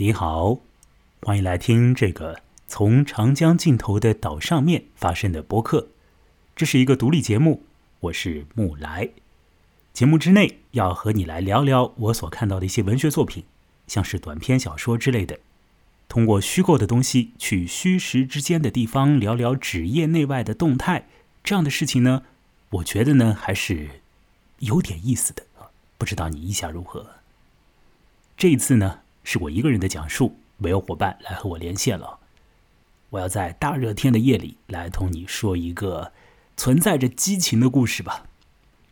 你好，欢迎来听这个从长江尽头的岛上面发生的播客。这是一个独立节目，我是木来。节目之内要和你来聊聊我所看到的一些文学作品，像是短篇小说之类的。通过虚构的东西去虚实之间的地方聊聊纸业内外的动态，这样的事情呢，我觉得呢还是有点意思的啊。不知道你意下如何？这一次呢？是我一个人的讲述，没有伙伴来和我连线了。我要在大热天的夜里来同你说一个存在着激情的故事吧。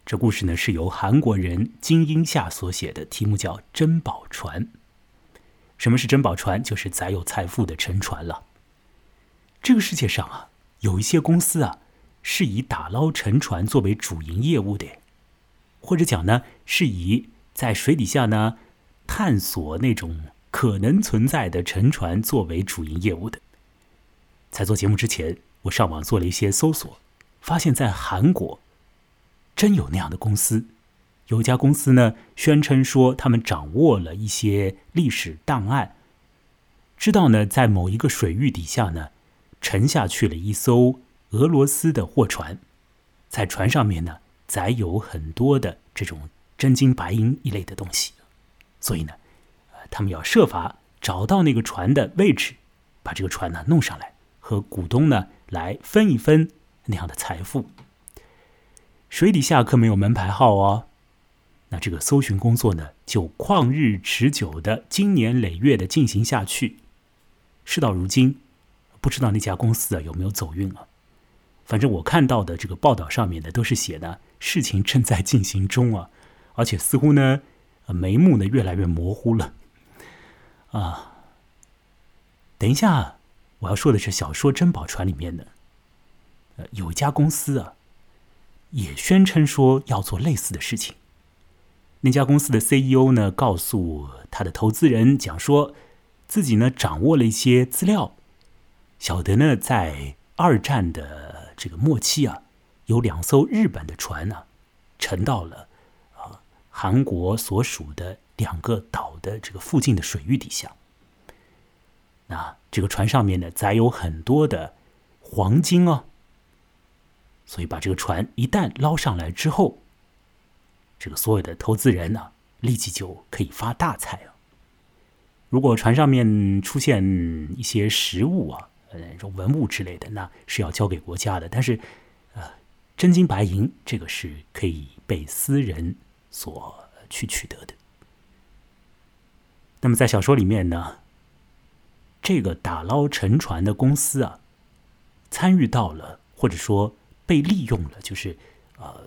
这故事呢是由韩国人金英夏所写的，题目叫《珍宝船》。什么是珍宝船？就是载有财富的沉船了。这个世界上啊，有一些公司啊，是以打捞沉船作为主营业务的，或者讲呢，是以在水底下呢。探索那种可能存在的沉船作为主营业务的。在做节目之前，我上网做了一些搜索，发现，在韩国真有那样的公司。有家公司呢，宣称说他们掌握了一些历史档案，知道呢，在某一个水域底下呢，沉下去了一艘俄罗斯的货船，在船上面呢，载有很多的这种真金白银一类的东西。所以呢，呃，他们要设法找到那个船的位置，把这个船呢弄上来，和股东呢来分一分那样的财富。水底下可没有门牌号哦。那这个搜寻工作呢，就旷日持久的、经年累月的进行下去。事到如今，不知道那家公司啊有没有走运啊？反正我看到的这个报道上面呢，都是写的事情正在进行中啊，而且似乎呢。眉目呢越来越模糊了，啊！等一下，我要说的是小说《珍宝船》里面的，呃，有一家公司啊，也宣称说要做类似的事情。那家公司的 CEO 呢，告诉他的投资人讲说，自己呢掌握了一些资料，晓得呢在二战的这个末期啊，有两艘日本的船呢沉到了。韩国所属的两个岛的这个附近的水域底下，那这个船上面呢载有很多的黄金哦，所以把这个船一旦捞上来之后，这个所有的投资人呢立即就可以发大财啊。如果船上面出现一些实物啊，呃，种文物之类的，那是要交给国家的。但是，呃，真金白银这个是可以被私人。所去取得的。那么在小说里面呢，这个打捞沉船的公司啊，参与到了，或者说被利用了，就是呃，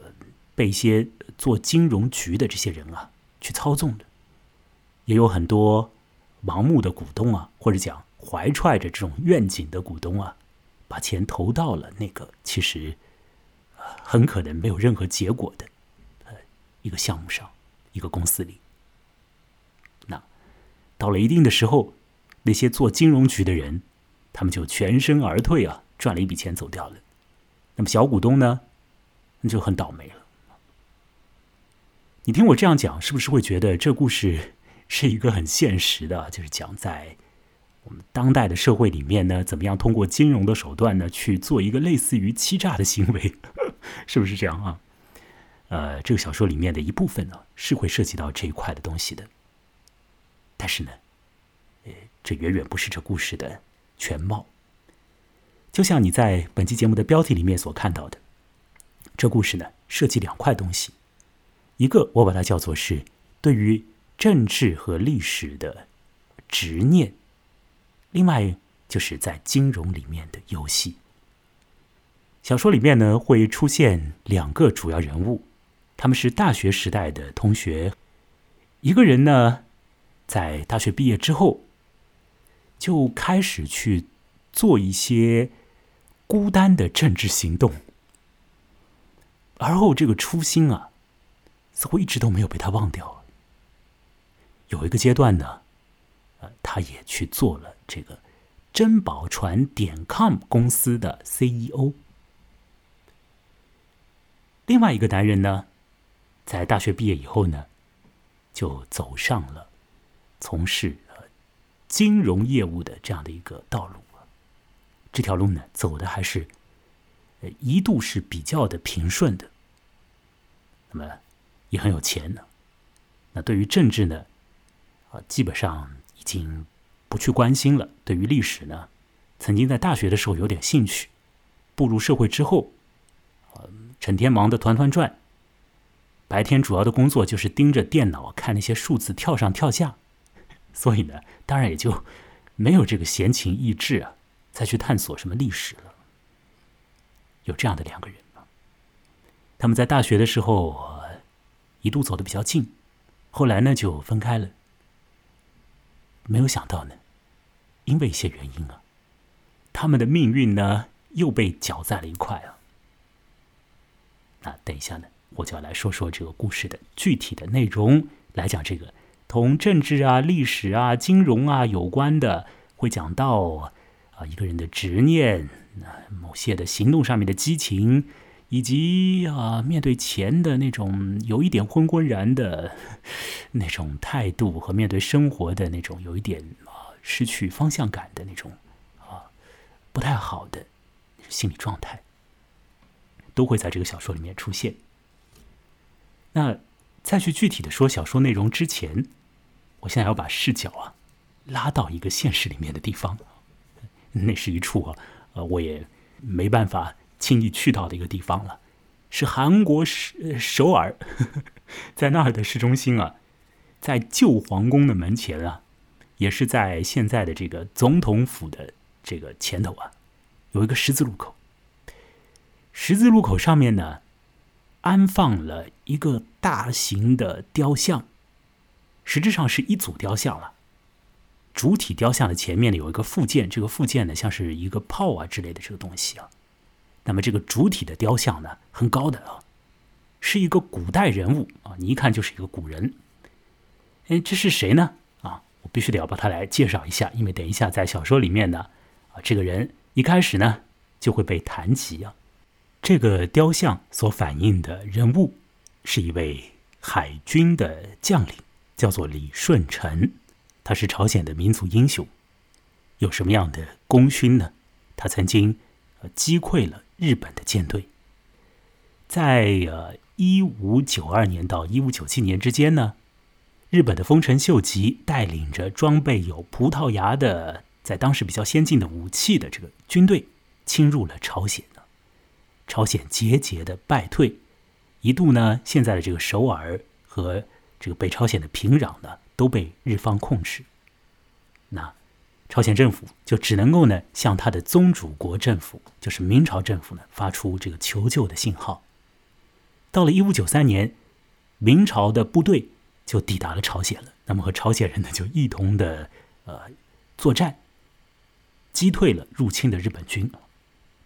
被一些做金融局的这些人啊去操纵的，也有很多盲目的股东啊，或者讲怀揣着这种愿景的股东啊，把钱投到了那个其实很可能没有任何结果的。一个项目上，一个公司里，那到了一定的时候，那些做金融局的人，他们就全身而退啊，赚了一笔钱走掉了。那么小股东呢，那就很倒霉了。你听我这样讲，是不是会觉得这故事 是一个很现实的？就是讲在我们当代的社会里面呢，怎么样通过金融的手段呢，去做一个类似于欺诈的行为，是不是这样啊？呃，这个小说里面的一部分呢，是会涉及到这一块的东西的。但是呢，呃，这远远不是这故事的全貌。就像你在本期节目的标题里面所看到的，这故事呢，涉及两块东西。一个我把它叫做是对于政治和历史的执念，另外就是在金融里面的游戏。小说里面呢，会出现两个主要人物。他们是大学时代的同学，一个人呢，在大学毕业之后，就开始去做一些孤单的政治行动，而后这个初心啊，似乎一直都没有被他忘掉。有一个阶段呢，呃，他也去做了这个珍宝船点 com 公司的 CEO。另外一个男人呢？在大学毕业以后呢，就走上了从事金融业务的这样的一个道路这条路呢，走的还是呃一度是比较的平顺的。那么也很有钱呢。那对于政治呢，啊，基本上已经不去关心了。对于历史呢，曾经在大学的时候有点兴趣，步入社会之后，呃，整天忙得团团转。白天主要的工作就是盯着电脑看那些数字跳上跳下，所以呢，当然也就没有这个闲情逸致啊，再去探索什么历史了。有这样的两个人吗？他们在大学的时候一度走得比较近，后来呢就分开了。没有想到呢，因为一些原因啊，他们的命运呢又被搅在了一块啊。那等一下呢？我就要来说说这个故事的具体的内容，来讲这个同政治啊、历史啊、金融啊有关的，会讲到啊一个人的执念，啊某些的行动上面的激情，以及啊面对钱的那种有一点昏昏然的 那种态度，和面对生活的那种有一点啊失去方向感的那种啊不太好的心理状态，都会在这个小说里面出现。那在去具体的说小说内容之前，我现在要把视角啊拉到一个现实里面的地方，那是一处啊呃我也没办法轻易去到的一个地方了，是韩国首首尔，在那儿的市中心啊，在旧皇宫的门前啊，也是在现在的这个总统府的这个前头啊，有一个十字路口，十字路口上面呢。安放了一个大型的雕像，实质上是一组雕像了。主体雕像的前面呢有一个附件，这个附件呢像是一个炮啊之类的这个东西啊。那么这个主体的雕像呢很高的啊，是一个古代人物啊，你一看就是一个古人。哎，这是谁呢？啊，我必须得要把他来介绍一下，因为等一下在小说里面呢，啊，这个人一开始呢就会被谈及啊。这个雕像所反映的人物是一位海军的将领，叫做李舜臣。他是朝鲜的民族英雄，有什么样的功勋呢？他曾经击溃了日本的舰队，在呃一五九二年到一五九七年之间呢，日本的丰臣秀吉带领着装备有葡萄牙的在当时比较先进的武器的这个军队侵入了朝鲜。朝鲜节节的败退，一度呢，现在的这个首尔和这个北朝鲜的平壤呢，都被日方控制。那朝鲜政府就只能够呢，向他的宗主国政府，就是明朝政府呢，发出这个求救的信号。到了一五九三年，明朝的部队就抵达了朝鲜了。那么和朝鲜人呢，就一同的呃作战，击退了入侵的日本军。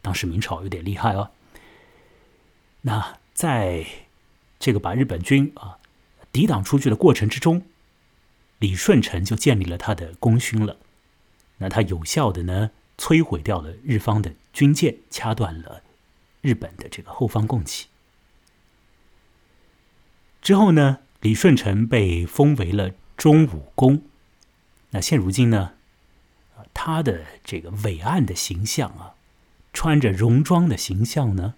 当时明朝有点厉害哦。那在这个把日本军啊抵挡出去的过程之中，李舜臣就建立了他的功勋了。那他有效的呢摧毁掉了日方的军舰，掐断了日本的这个后方供给。之后呢，李舜臣被封为了忠武公。那现如今呢，他的这个伟岸的形象啊，穿着戎装的形象呢。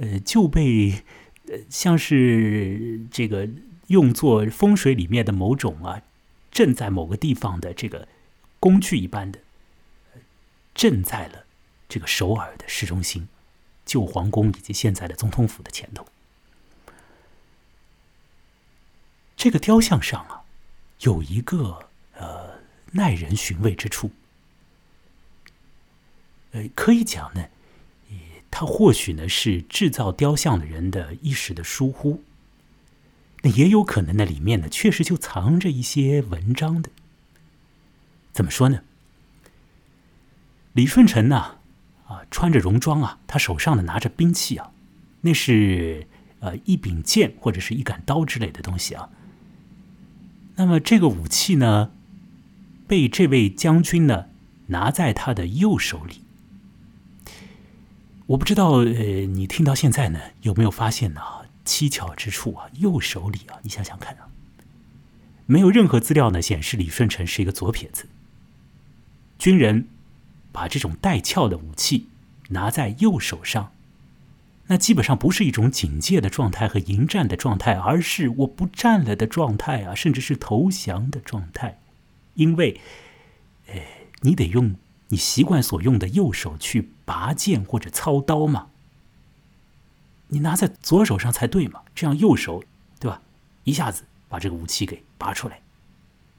呃，就被呃像是这个用作风水里面的某种啊，镇在某个地方的这个工具一般的，镇在了这个首尔的市中心，旧皇宫以及现在的总统府的前头。这个雕像上啊，有一个呃耐人寻味之处，呃，可以讲呢。他或许呢是制造雕像的人的一时的疏忽，那也有可能那里面呢确实就藏着一些文章的。怎么说呢？李舜臣呢，啊，穿着戎装啊，他手上呢拿着兵器啊，那是呃一柄剑或者是一杆刀之类的东西啊。那么这个武器呢，被这位将军呢拿在他的右手里。我不知道，呃，你听到现在呢，有没有发现呢？蹊跷之处啊，右手里啊，你想想看啊，没有任何资料呢显示李舜臣是一个左撇子。军人把这种带鞘的武器拿在右手上，那基本上不是一种警戒的状态和迎战的状态，而是我不战了的状态啊，甚至是投降的状态，因为，呃，你得用你习惯所用的右手去拔剑或者操刀嘛，你拿在左手上才对嘛，这样右手对吧，一下子把这个武器给拔出来，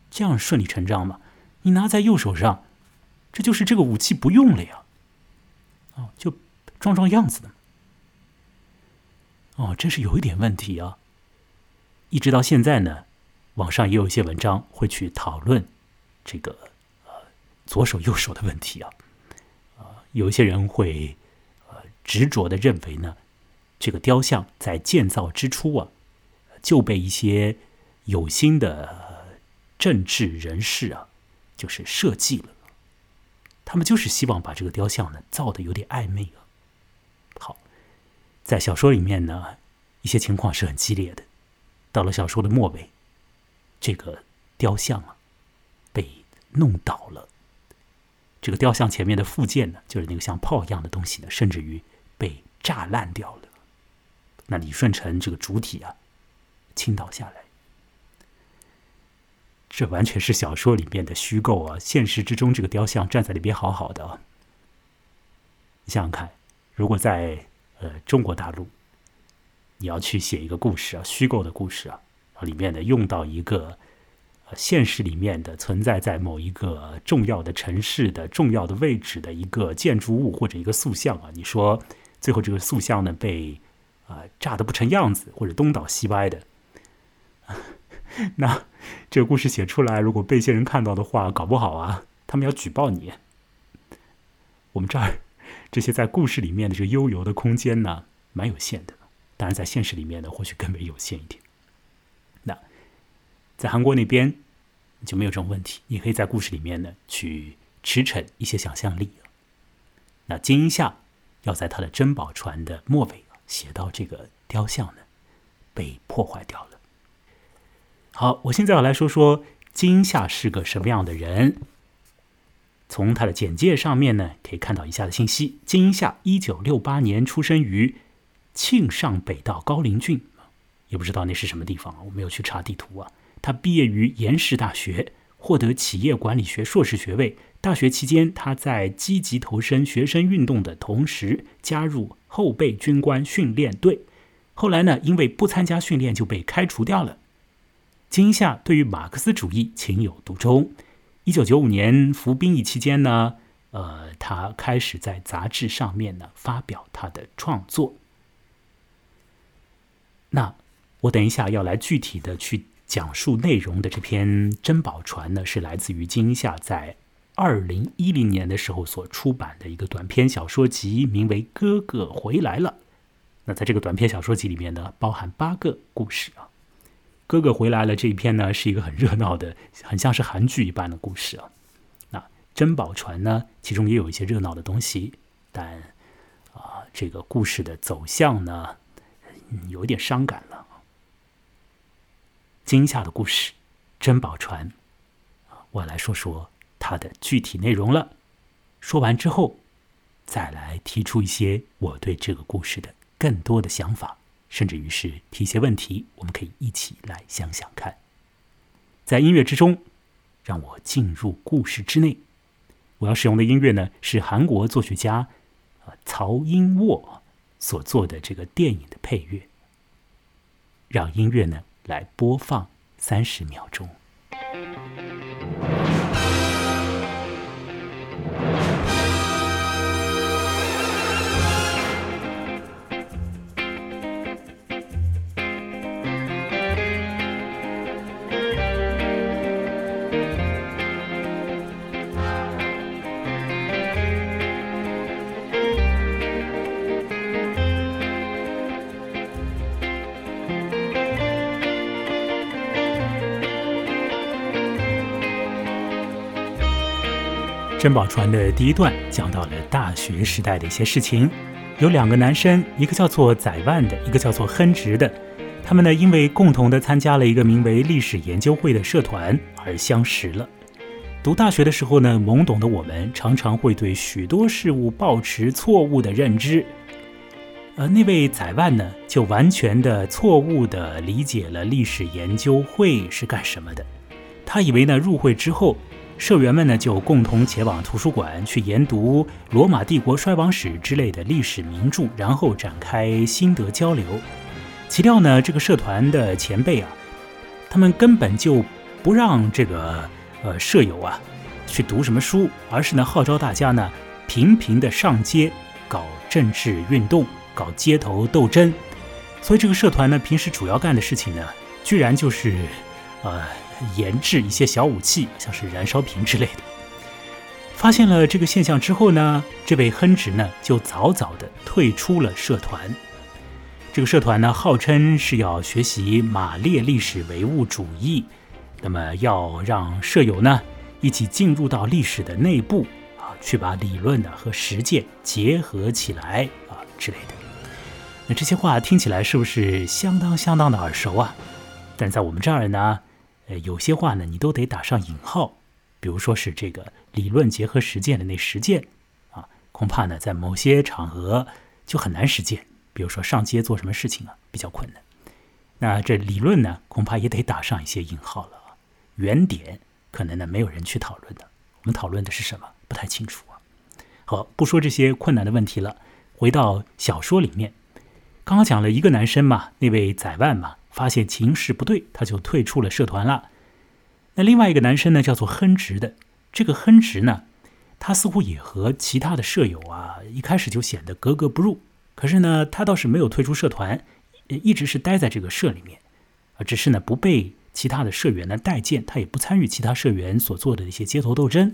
这样顺理成章嘛，你拿在右手上。这就是这个武器不用了呀，哦，就装装样子的。哦，真是有一点问题啊。一直到现在呢，网上也有一些文章会去讨论这个左手右手的问题啊。啊，有一些人会呃执着的认为呢，这个雕像在建造之初啊就被一些有心的政治人士啊就是设计了。他们就是希望把这个雕像呢造的有点暧昧啊。好，在小说里面呢，一些情况是很激烈的。到了小说的末尾，这个雕像啊被弄倒了。这个雕像前面的附件呢，就是那个像炮一样的东西呢，甚至于被炸烂掉了。那李舜臣这个主体啊倾倒下来。这完全是小说里面的虚构啊！现实之中，这个雕像站在里边好好的啊。你想想看，如果在呃中国大陆，你要去写一个故事啊，虚构的故事啊，里面的用到一个现实里面的存在在某一个重要的城市的重要的位置的一个建筑物或者一个塑像啊，你说最后这个塑像呢被啊炸的不成样子，或者东倒西歪的。那这个故事写出来，如果被一些人看到的话，搞不好啊，他们要举报你。我们这儿这些在故事里面的这个悠游的空间呢，蛮有限的。当然，在现实里面呢，或许更为有限一点。在韩国那边就没有这种问题，你可以在故事里面呢去驰骋一些想象力。那金英夏要在他的珍宝船的末尾写到这个雕像呢被破坏掉了。好，我现在要来说说金夏是个什么样的人。从他的简介上面呢，可以看到以下的信息：金夏一九六八年出生于庆尚北道高陵郡，也不知道那是什么地方，我没有去查地图啊。他毕业于延世大学，获得企业管理学硕士学位。大学期间，他在积极投身学生运动的同时，加入后备军官训练队。后来呢，因为不参加训练就被开除掉了。金夏对于马克思主义情有独钟。一九九五年服兵役期间呢，呃，他开始在杂志上面呢发表他的创作。那我等一下要来具体的去讲述内容的这篇《珍宝船》呢，是来自于金夏在二零一零年的时候所出版的一个短篇小说集，名为《哥哥回来了》。那在这个短篇小说集里面呢，包含八个故事啊。哥哥回来了这一篇呢，是一个很热闹的，很像是韩剧一般的故事啊。那珍宝船呢，其中也有一些热闹的东西，但啊，这个故事的走向呢，有点伤感了。惊吓的故事，珍宝船我来说说它的具体内容了。说完之后，再来提出一些我对这个故事的更多的想法。甚至于是提一些问题，我们可以一起来想想看。在音乐之中，让我进入故事之内。我要使用的音乐呢，是韩国作曲家啊曹英沃所做的这个电影的配乐。让音乐呢来播放三十秒钟。珍宝船的第一段讲到了大学时代的一些事情，有两个男生，一个叫做载万的，一个叫做亨直的，他们呢因为共同的参加了一个名为历史研究会的社团而相识了。读大学的时候呢，懵懂的我们常常会对许多事物抱持错误的认知。而那位宰万呢，就完全的错误的理解了历史研究会是干什么的。他以为呢，入会之后，社员们呢就共同前往图书馆去研读罗马帝国衰亡史之类的历史名著，然后展开心得交流。岂料呢，这个社团的前辈啊，他们根本就不让这个。呃，舍友啊，去读什么书，而是呢号召大家呢频频的上街搞政治运动，搞街头斗争。所以这个社团呢平时主要干的事情呢，居然就是呃研制一些小武器，像是燃烧瓶之类的。发现了这个现象之后呢，这位亨直呢就早早的退出了社团。这个社团呢号称是要学习马列历史唯物主义。那么要让舍友呢一起进入到历史的内部啊，去把理论呢和实践结合起来啊之类的。那这些话听起来是不是相当相当的耳熟啊？但在我们这儿呢，呃，有些话呢你都得打上引号，比如说是这个理论结合实践的那实践啊，恐怕呢在某些场合就很难实践，比如说上街做什么事情啊比较困难。那这理论呢，恐怕也得打上一些引号了。原点可能呢没有人去讨论的，我们讨论的是什么不太清楚啊。好，不说这些困难的问题了，回到小说里面，刚刚讲了一个男生嘛，那位宰万嘛，发现情势不对，他就退出了社团了。那另外一个男生呢，叫做亨直的，这个亨直呢，他似乎也和其他的舍友啊，一开始就显得格格不入。可是呢，他倒是没有退出社团，一直是待在这个社里面，啊，只是呢不被。其他的社员呢待见，他也不参与其他社员所做的一些街头斗争。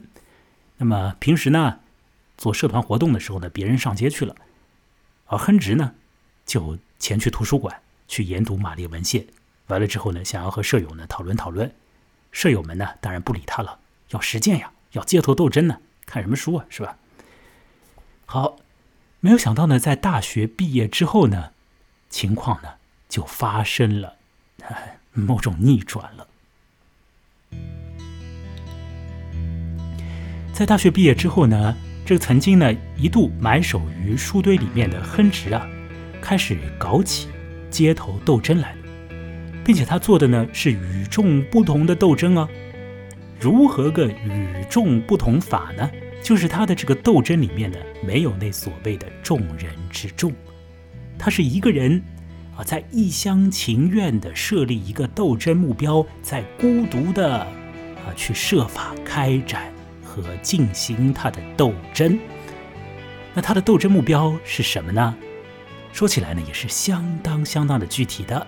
那么平时呢，做社团活动的时候呢，别人上街去了，而亨直呢，就前去图书馆去研读马列文献。完了之后呢，想要和舍友呢讨论讨论。舍友们呢，当然不理他了，要实践呀，要街头斗争呢，看什么书啊，是吧？好，没有想到呢，在大学毕业之后呢，情况呢就发生了。某种逆转了。在大学毕业之后呢，这个曾经呢一度埋首于书堆里面的亨直啊，开始搞起街头斗争来了，并且他做的呢是与众不同的斗争啊。如何个与众不同法呢？就是他的这个斗争里面呢，没有那所谓的众人之众，他是一个人。啊，在一厢情愿的设立一个斗争目标，在孤独的啊去设法开展和进行他的斗争。那他的斗争目标是什么呢？说起来呢，也是相当相当的具体的，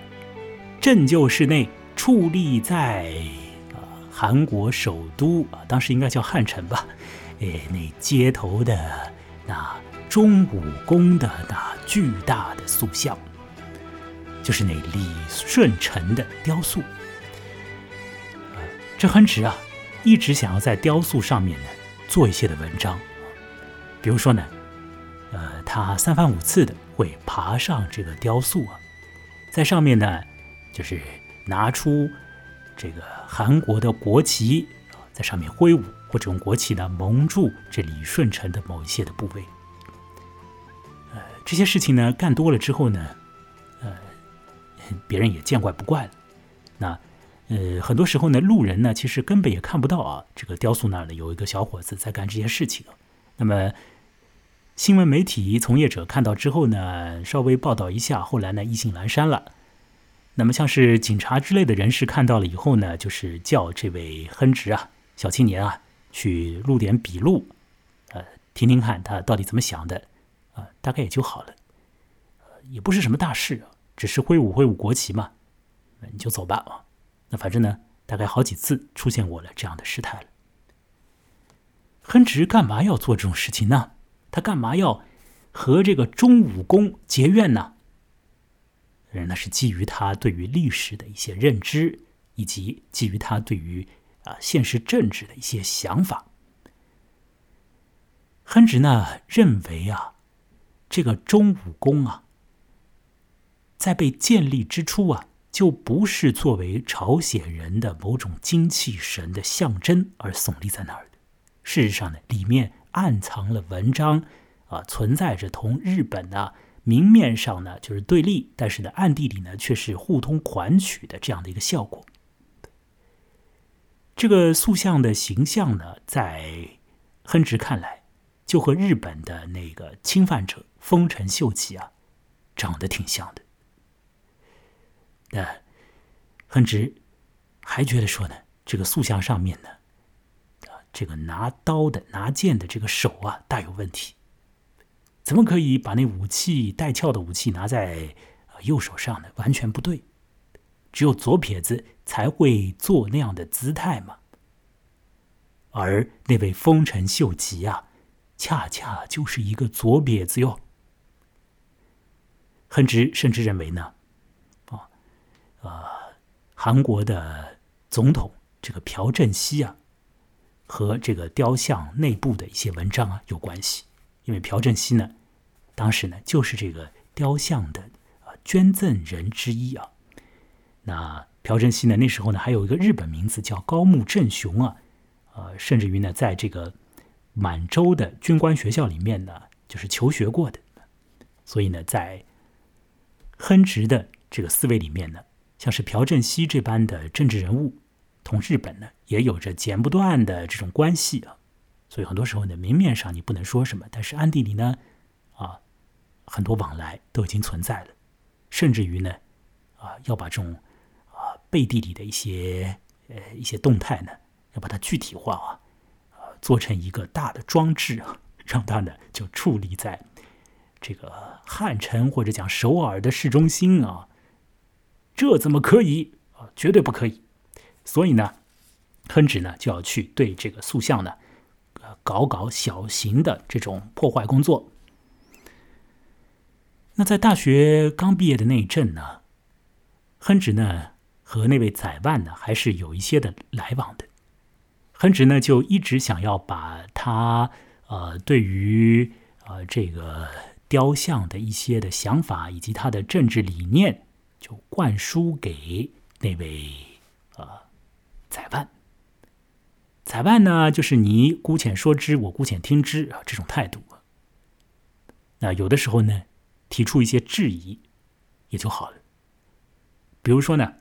正就是那矗立在啊韩国首都啊，当时应该叫汉城吧，诶，那街头的那钟武宫的那巨大的塑像。就是那李舜臣的雕塑，这亨直啊，一直想要在雕塑上面呢做一些的文章，比如说呢，呃，他三番五次的会爬上这个雕塑啊，在上面呢，就是拿出这个韩国的国旗啊，在上面挥舞，或者用国旗呢蒙住这李舜臣的某一些的部位。呃，这些事情呢干多了之后呢。呃别人也见怪不怪了。那，呃，很多时候呢，路人呢，其实根本也看不到啊，这个雕塑那儿呢有一个小伙子在干这些事情。那么，新闻媒体从业者看到之后呢，稍微报道一下，后来呢，意兴阑珊了。那么，像是警察之类的人士看到了以后呢，就是叫这位亨直啊，小青年啊，去录点笔录，呃，听听看他到底怎么想的，啊，大概也就好了，也不是什么大事。只是挥舞挥舞国旗嘛，你就走吧啊。那反正呢，大概好几次出现过了这样的事态了。亨直干嘛要做这种事情呢？他干嘛要和这个中武公结怨呢？那是基于他对于历史的一些认知，以及基于他对于啊现实政治的一些想法。亨直呢认为啊，这个中武公啊。在被建立之初啊，就不是作为朝鲜人的某种精气神的象征而耸立在那儿的。事实上呢，里面暗藏了文章，啊，存在着同日本呢明面上呢就是对立，但是呢暗地里呢却是互通款曲的这样的一个效果。这个塑像的形象呢，在亨直看来，就和日本的那个侵犯者丰臣秀吉啊，长得挺像的。那亨直还觉得说呢，这个塑像上面呢，这个拿刀的、拿剑的这个手啊，大有问题。怎么可以把那武器带鞘的武器拿在右手上呢？完全不对。只有左撇子才会做那样的姿态嘛，而那位丰臣秀吉啊，恰恰就是一个左撇子哟。亨直甚至认为呢，啊，呃，韩国的总统这个朴正熙啊，和这个雕像内部的一些文章啊有关系，因为朴正熙呢，当时呢就是这个雕像的啊捐赠人之一啊。那朴正熙呢？那时候呢，还有一个日本名字叫高木正雄啊，呃，甚至于呢，在这个满洲的军官学校里面呢，就是求学过的。所以呢，在亨直的这个思维里面呢，像是朴正熙这般的政治人物，同日本呢也有着剪不断的这种关系啊。所以很多时候呢，明面上你不能说什么，但是暗地里呢，啊，很多往来都已经存在了，甚至于呢，啊，要把这种啊。背地里的一些呃一些动态呢，要把它具体化啊，呃，做成一个大的装置啊，让它呢就矗立在这个汉城或者讲首尔的市中心啊，这怎么可以啊？绝对不可以。所以呢，亨直呢就要去对这个塑像呢，呃，搞搞小型的这种破坏工作。那在大学刚毕业的那一阵呢，亨直呢。和那位宰万呢，还是有一些的来往的。亨直呢，就一直想要把他呃对于呃这个雕像的一些的想法，以及他的政治理念，就灌输给那位呃裁判，裁判呢，就是你姑且说之，我姑且听之啊，这种态度。那有的时候呢，提出一些质疑也就好了。比如说呢。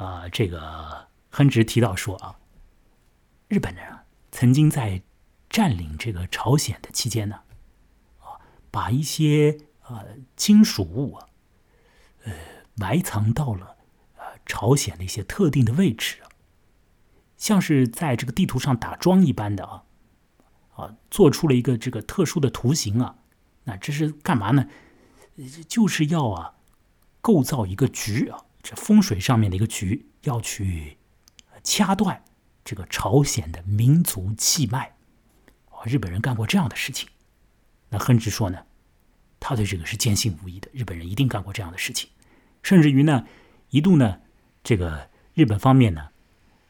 啊，这个亨直提到说啊，日本人啊曾经在占领这个朝鲜的期间呢，啊，把一些呃金属物啊，呃埋藏到了呃朝鲜的一些特定的位置，像是在这个地图上打桩一般的啊，啊，做出了一个这个特殊的图形啊，那这是干嘛呢？就是要啊构造一个局啊。这风水上面的一个局，要去掐断这个朝鲜的民族气脉。啊，日本人干过这样的事情。那亨直说呢，他对这个是坚信无疑的。日本人一定干过这样的事情，甚至于呢，一度呢，这个日本方面呢，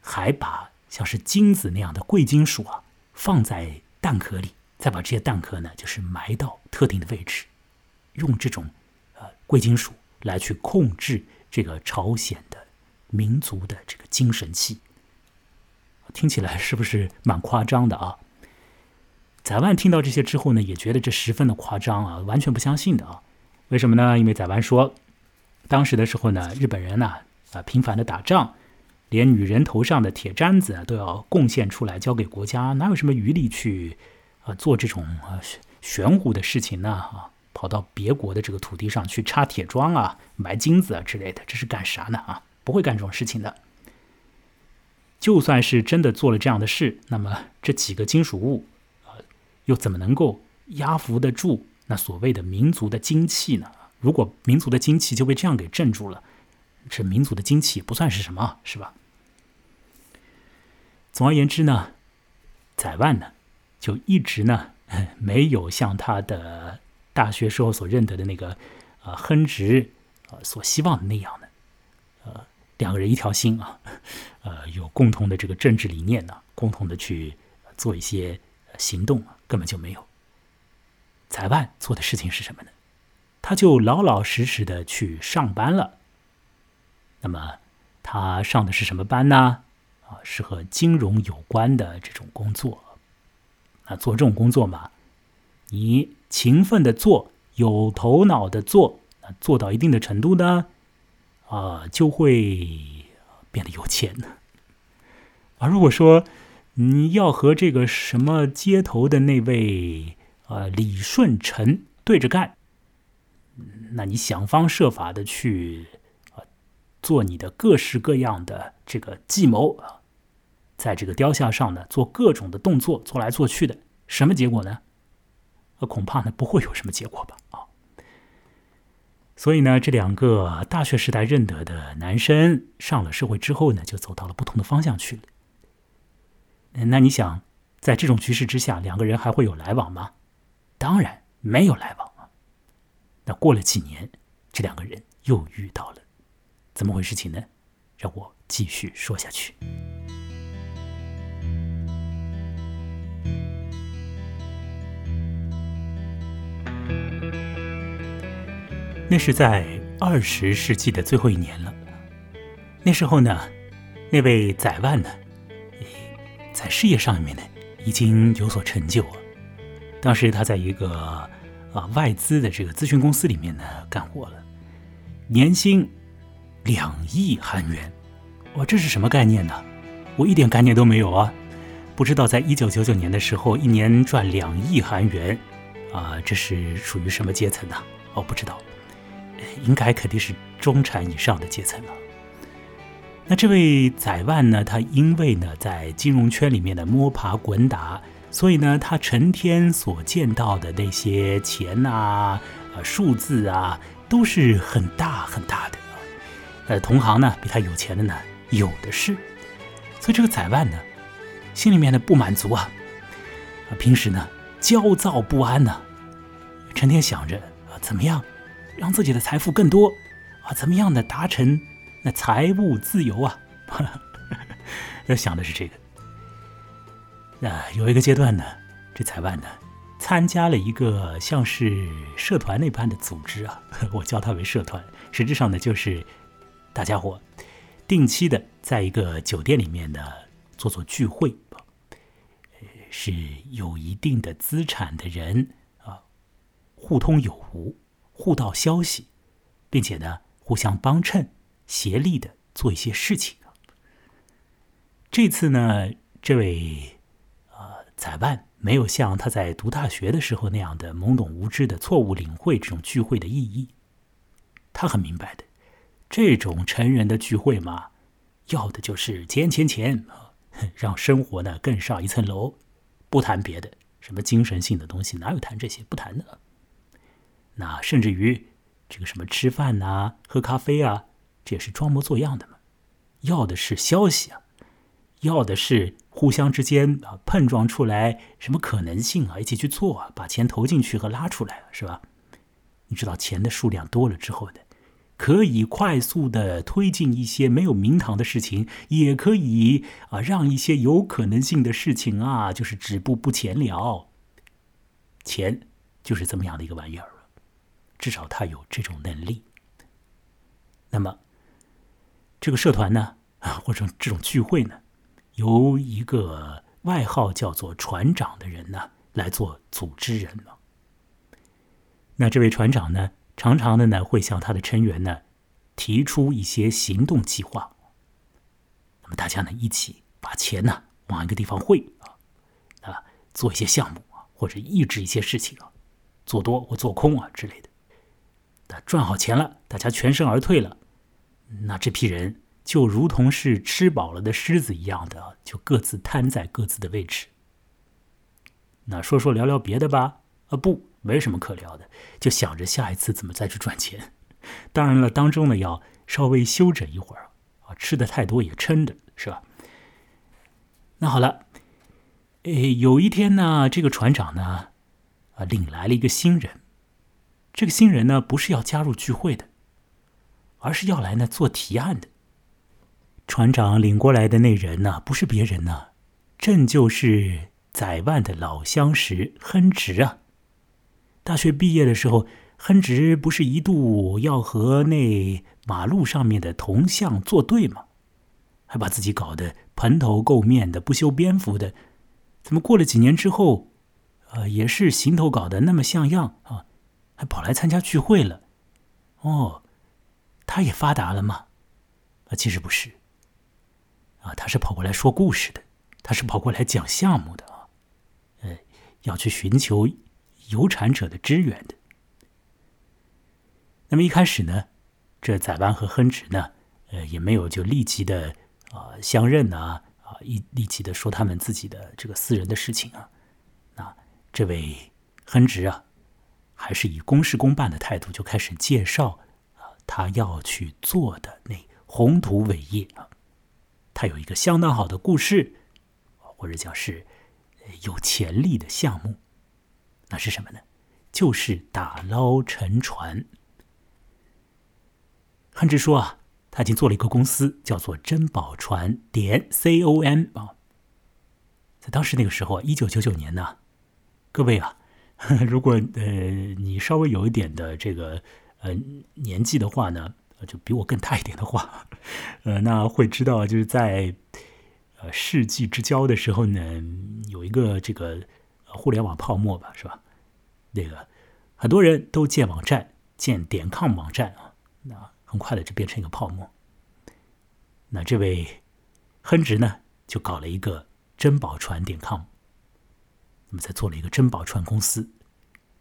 还把像是金子那样的贵金属啊，放在弹壳里，再把这些弹壳呢，就是埋到特定的位置，用这种呃贵金属来去控制。这个朝鲜的民族的这个精神气，听起来是不是蛮夸张的啊？宰万听到这些之后呢，也觉得这十分的夸张啊，完全不相信的啊。为什么呢？因为宰万说，当时的时候呢，日本人呢啊频繁的打仗，连女人头上的铁簪子都要贡献出来交给国家，哪有什么余力去啊做这种啊玄乎的事情呢啊？跑到别国的这个土地上去插铁桩啊、埋金子啊之类的，这是干啥呢？啊，不会干这种事情的。就算是真的做了这样的事，那么这几个金属物，呃，又怎么能够压服得住那所谓的民族的精气呢？如果民族的精气就被这样给镇住了，这民族的精气也不算是什么，是吧？总而言之呢，宰万呢，就一直呢没有像他的。大学时候所认得的那个，呃，亨直，呃，所希望的那样的，呃，两个人一条心啊，呃，有共同的这个政治理念呢，共同的去做一些行动啊，根本就没有。裁万做的事情是什么呢？他就老老实实的去上班了。那么他上的是什么班呢？啊，是和金融有关的这种工作。那做这种工作嘛，你勤奋的做，有头脑的做，那做到一定的程度呢，啊，就会变得有钱。而如果说你要和这个什么街头的那位呃李顺成对着干，那你想方设法的去啊做你的各式各样的这个计谋啊。在这个雕像上呢，做各种的动作，做来做去的，什么结果呢？呃，恐怕呢不会有什么结果吧？啊，所以呢，这两个大学时代认得的男生，上了社会之后呢，就走到了不同的方向去了。那你想，在这种局势之下，两个人还会有来往吗？当然没有来往啊。那过了几年，这两个人又遇到了，怎么回事情呢？让我继续说下去。那是在二十世纪的最后一年了。那时候呢，那位宰万呢，在事业上面呢，已经有所成就了。当时他在一个啊外资的这个咨询公司里面呢干活了，年薪两亿韩元。哇，这是什么概念呢？我一点概念都没有啊！不知道在一九九九年的时候，一年赚两亿韩元，啊，这是属于什么阶层呢？我不知道。应该肯定是中产以上的阶层了。那这位宰万呢？他因为呢在金融圈里面的摸爬滚打，所以呢他成天所见到的那些钱呐、啊数字啊，都是很大很大的。呃，同行呢比他有钱的呢有的是，所以这个宰万呢心里面的不满足啊，啊平时呢焦躁不安呢，成天想着啊怎么样。让自己的财富更多啊？怎么样的达成那财务自由啊？要想的是这个。那有一个阶段呢，这财万呢参加了一个像是社团那般的组织啊，我叫它为社团，实质上呢就是大家伙定期的在一个酒店里面呢做做聚会，是有一定的资产的人啊，互通有无。互道消息，并且呢，互相帮衬、协力的做一些事情。这次呢，这位呃宰万没有像他在读大学的时候那样的懵懂无知的错误领会这种聚会的意义。他很明白的，这种成人的聚会嘛，要的就是钱钱钱啊，让生活呢更上一层楼。不谈别的，什么精神性的东西，哪有谈这些？不谈的。那甚至于这个什么吃饭呐、喝咖啡啊，这也是装模作样的嘛。要的是消息啊，要的是互相之间啊碰撞出来什么可能性啊，一起去做啊，把钱投进去和拉出来，是吧？你知道钱的数量多了之后的，可以快速的推进一些没有名堂的事情，也可以啊让一些有可能性的事情啊就是止步不前了。钱就是这么样的一个玩意儿。至少他有这种能力。那么，这个社团呢，啊，或者这种聚会呢，由一个外号叫做“船长”的人呢来做组织人了。那这位船长呢，常常的呢会向他的成员呢提出一些行动计划。那么大家呢一起把钱呢往一个地方汇啊，啊，做一些项目啊，或者抑制一些事情啊，做多或做空啊之类的。那赚好钱了，大家全身而退了，那这批人就如同是吃饱了的狮子一样的，就各自瘫在各自的位置。那说说聊聊别的吧？啊，不，没什么可聊的，就想着下一次怎么再去赚钱。当然了，当中呢要稍微休整一会儿啊，吃的太多也撑着，是吧？那好了，诶，有一天呢，这个船长呢，啊，领来了一个新人。这个新人呢，不是要加入聚会的，而是要来呢做提案的。船长领过来的那人呢，不是别人呢，正就是宰万的老相识亨直啊。大学毕业的时候，亨直不是一度要和那马路上面的铜像作对吗？还把自己搞得蓬头垢面的、不修边幅的，怎么过了几年之后，呃，也是行头搞得那么像样啊？还跑来参加聚会了？哦，他也发达了吗？啊，其实不是。啊，他是跑过来说故事的，他是跑过来讲项目的啊，呃，要去寻求有产者的支援的。那么一开始呢，这宰湾和亨植呢，呃，也没有就立即的。啊，相认呐，啊，一立即的说他们自己的这个私人的事情啊，那这位亨植啊，还是以公事公办的态度就开始介绍啊，他要去做的那宏图伟业啊，他有一个相当好的故事，或者讲是有潜力的项目，那是什么呢？就是打捞沉船。亨直说啊。他已经做了一个公司，叫做珍宝船点 com 啊。在当时那个时候啊，一九九九年呢，各位啊，如果呃你稍微有一点的这个呃年纪的话呢，就比我更大一点的话，呃，那会知道就是在呃世纪之交的时候呢，有一个这个互联网泡沫吧，是吧？那个很多人都建网站，建点 com 网站啊，那。很快的就变成一个泡沫。那这位亨直呢，就搞了一个珍宝船点 com，那么再做了一个珍宝船公司。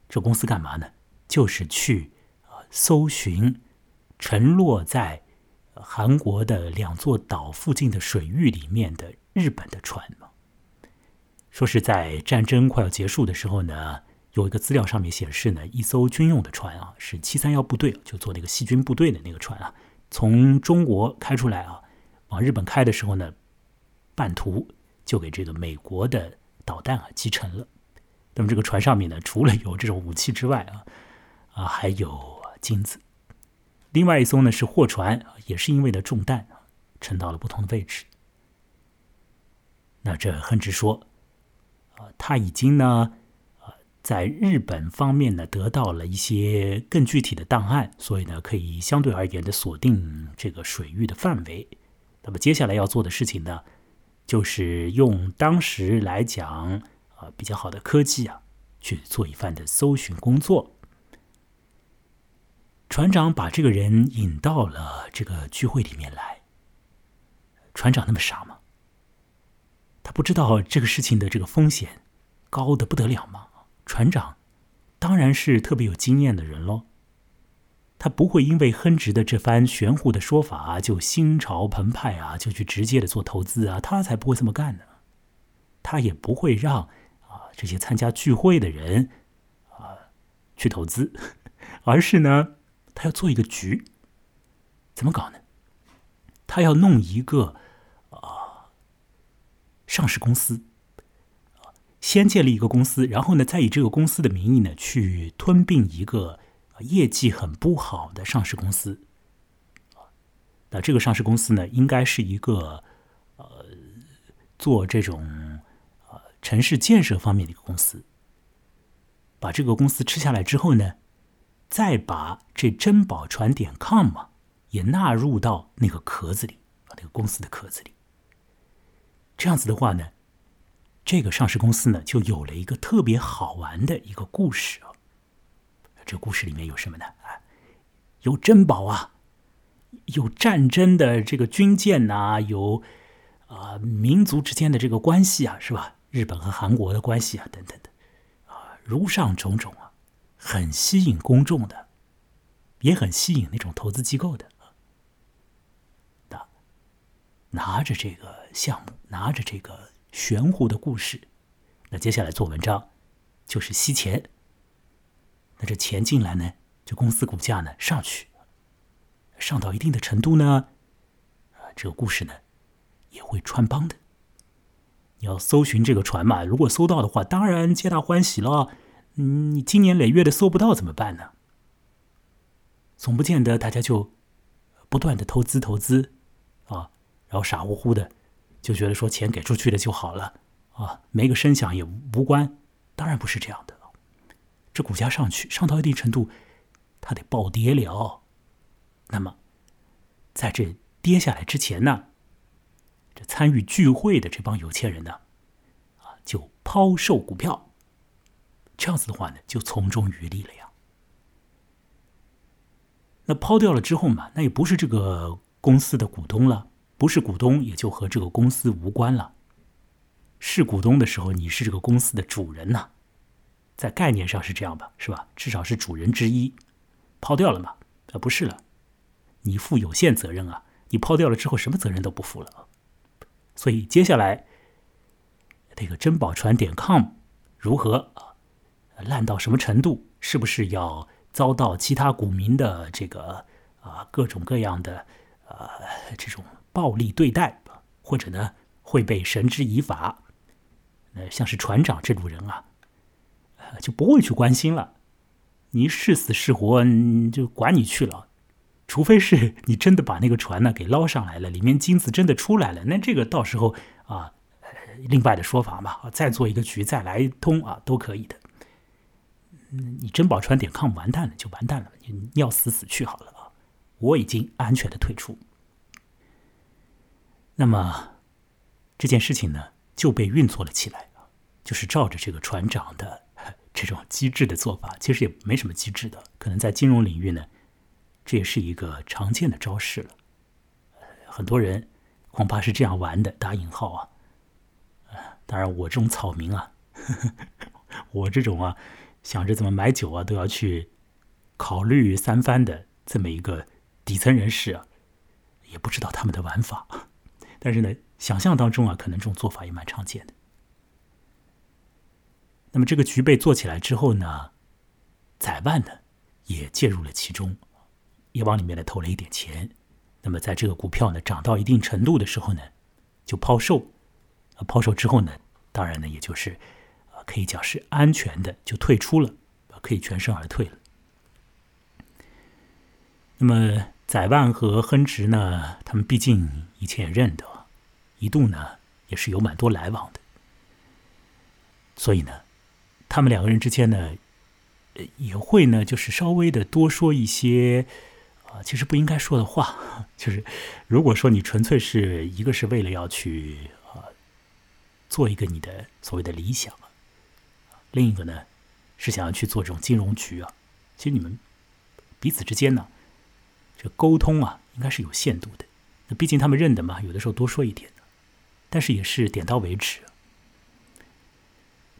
这公司干嘛呢？就是去啊搜寻沉落在韩国的两座岛附近的水域里面的日本的船嘛。说是在战争快要结束的时候呢。有一个资料上面显示呢，一艘军用的船啊，是七三幺部队，就做那个细菌部队的那个船啊，从中国开出来啊，往日本开的时候呢，半途就给这个美国的导弹啊击沉了。那么这个船上面呢，除了有这种武器之外啊，啊还有金子。另外一艘呢是货船，也是因为呢中弹，沉到了不同的位置。那这亨直说，他已经呢。呃在日本方面呢，得到了一些更具体的档案，所以呢，可以相对而言的锁定这个水域的范围。那么接下来要做的事情呢，就是用当时来讲啊比较好的科技啊，去做一番的搜寻工作。船长把这个人引到了这个聚会里面来。船长那么傻吗？他不知道这个事情的这个风险高的不得了吗？船长当然是特别有经验的人喽，他不会因为亨直的这番玄乎的说法就心潮澎湃啊，就去直接的做投资啊，他才不会这么干呢。他也不会让啊这些参加聚会的人啊去投资，而是呢，他要做一个局，怎么搞呢？他要弄一个啊上市公司。先建立一个公司，然后呢，再以这个公司的名义呢，去吞并一个业绩很不好的上市公司。那这个上市公司呢，应该是一个呃做这种呃城市建设方面的一个公司。把这个公司吃下来之后呢，再把这珍宝船点 com 嘛也纳入到那个壳子里，啊，那个公司的壳子里。这样子的话呢。这个上市公司呢，就有了一个特别好玩的一个故事啊。这故事里面有什么呢？啊，有珍宝啊，有战争的这个军舰呐，有啊民族之间的这个关系啊，是吧？日本和韩国的关系啊，等等的啊，如上种种啊，很吸引公众的，也很吸引那种投资机构的啊。拿着这个项目，拿着这个。玄乎的故事，那接下来做文章就是吸钱。那这钱进来呢，这公司股价呢上去，上到一定的程度呢，啊，这个故事呢也会穿帮的。你要搜寻这个船嘛，如果搜到的话，当然皆大欢喜了。嗯，你今年累月的搜不到怎么办呢？总不见得大家就不断的投资投资啊，然后傻乎乎的。就觉得说钱给出去了就好了啊，没个声响也无关，当然不是这样的。这股价上去上到一定程度，它得暴跌了。那么，在这跌下来之前呢，这参与聚会的这帮有钱人呢，啊，就抛售股票。这样子的话呢，就从中渔利了呀。那抛掉了之后嘛，那也不是这个公司的股东了，不是股东也就和这个公司无关了。是股东的时候，你是这个公司的主人呐。在概念上是这样吧，是吧？至少是主人之一，抛掉了嘛？啊，不是了，你负有限责任啊！你抛掉了之后，什么责任都不负了。所以接下来，这个珍宝船点 com 如何啊烂到什么程度？是不是要遭到其他股民的这个啊各种各样的呃这种暴力对待，或者呢会被绳之以法？呃，像是船长这种人啊。就不会去关心了，你是死是活就管你去了，除非是你真的把那个船呢给捞上来了，里面金子真的出来了，那这个到时候啊，另外的说法嘛，再做一个局再来通啊都可以的。你珍宝船点抗完蛋了就完蛋了，你要死死去好了啊！我已经安全的退出，那么这件事情呢就被运作了起来就是照着这个船长的。这种机智的做法其实也没什么机智的，可能在金融领域呢，这也是一个常见的招式了。很多人恐怕是这样玩的，打引号啊。当然我这种草民啊呵呵，我这种啊，想着怎么买酒啊都要去考虑三番的这么一个底层人士啊，也不知道他们的玩法。但是呢，想象当中啊，可能这种做法也蛮常见的。那么这个局被做起来之后呢，载万呢也介入了其中，也往里面呢投了一点钱。那么在这个股票呢涨到一定程度的时候呢，就抛售。啊抛售之后呢，当然呢也就是可以讲是安全的就退出了，可以全身而退了。那么载万和亨植呢，他们毕竟以前也认得，一度呢也是有蛮多来往的，所以呢。他们两个人之间呢，也会呢，就是稍微的多说一些啊，其实不应该说的话。就是如果说你纯粹是一个是为了要去啊做一个你的所谓的理想，另一个呢是想要去做这种金融局啊，其实你们彼此之间呢，这沟通啊应该是有限度的。那毕竟他们认得嘛，有的时候多说一点，但是也是点到为止。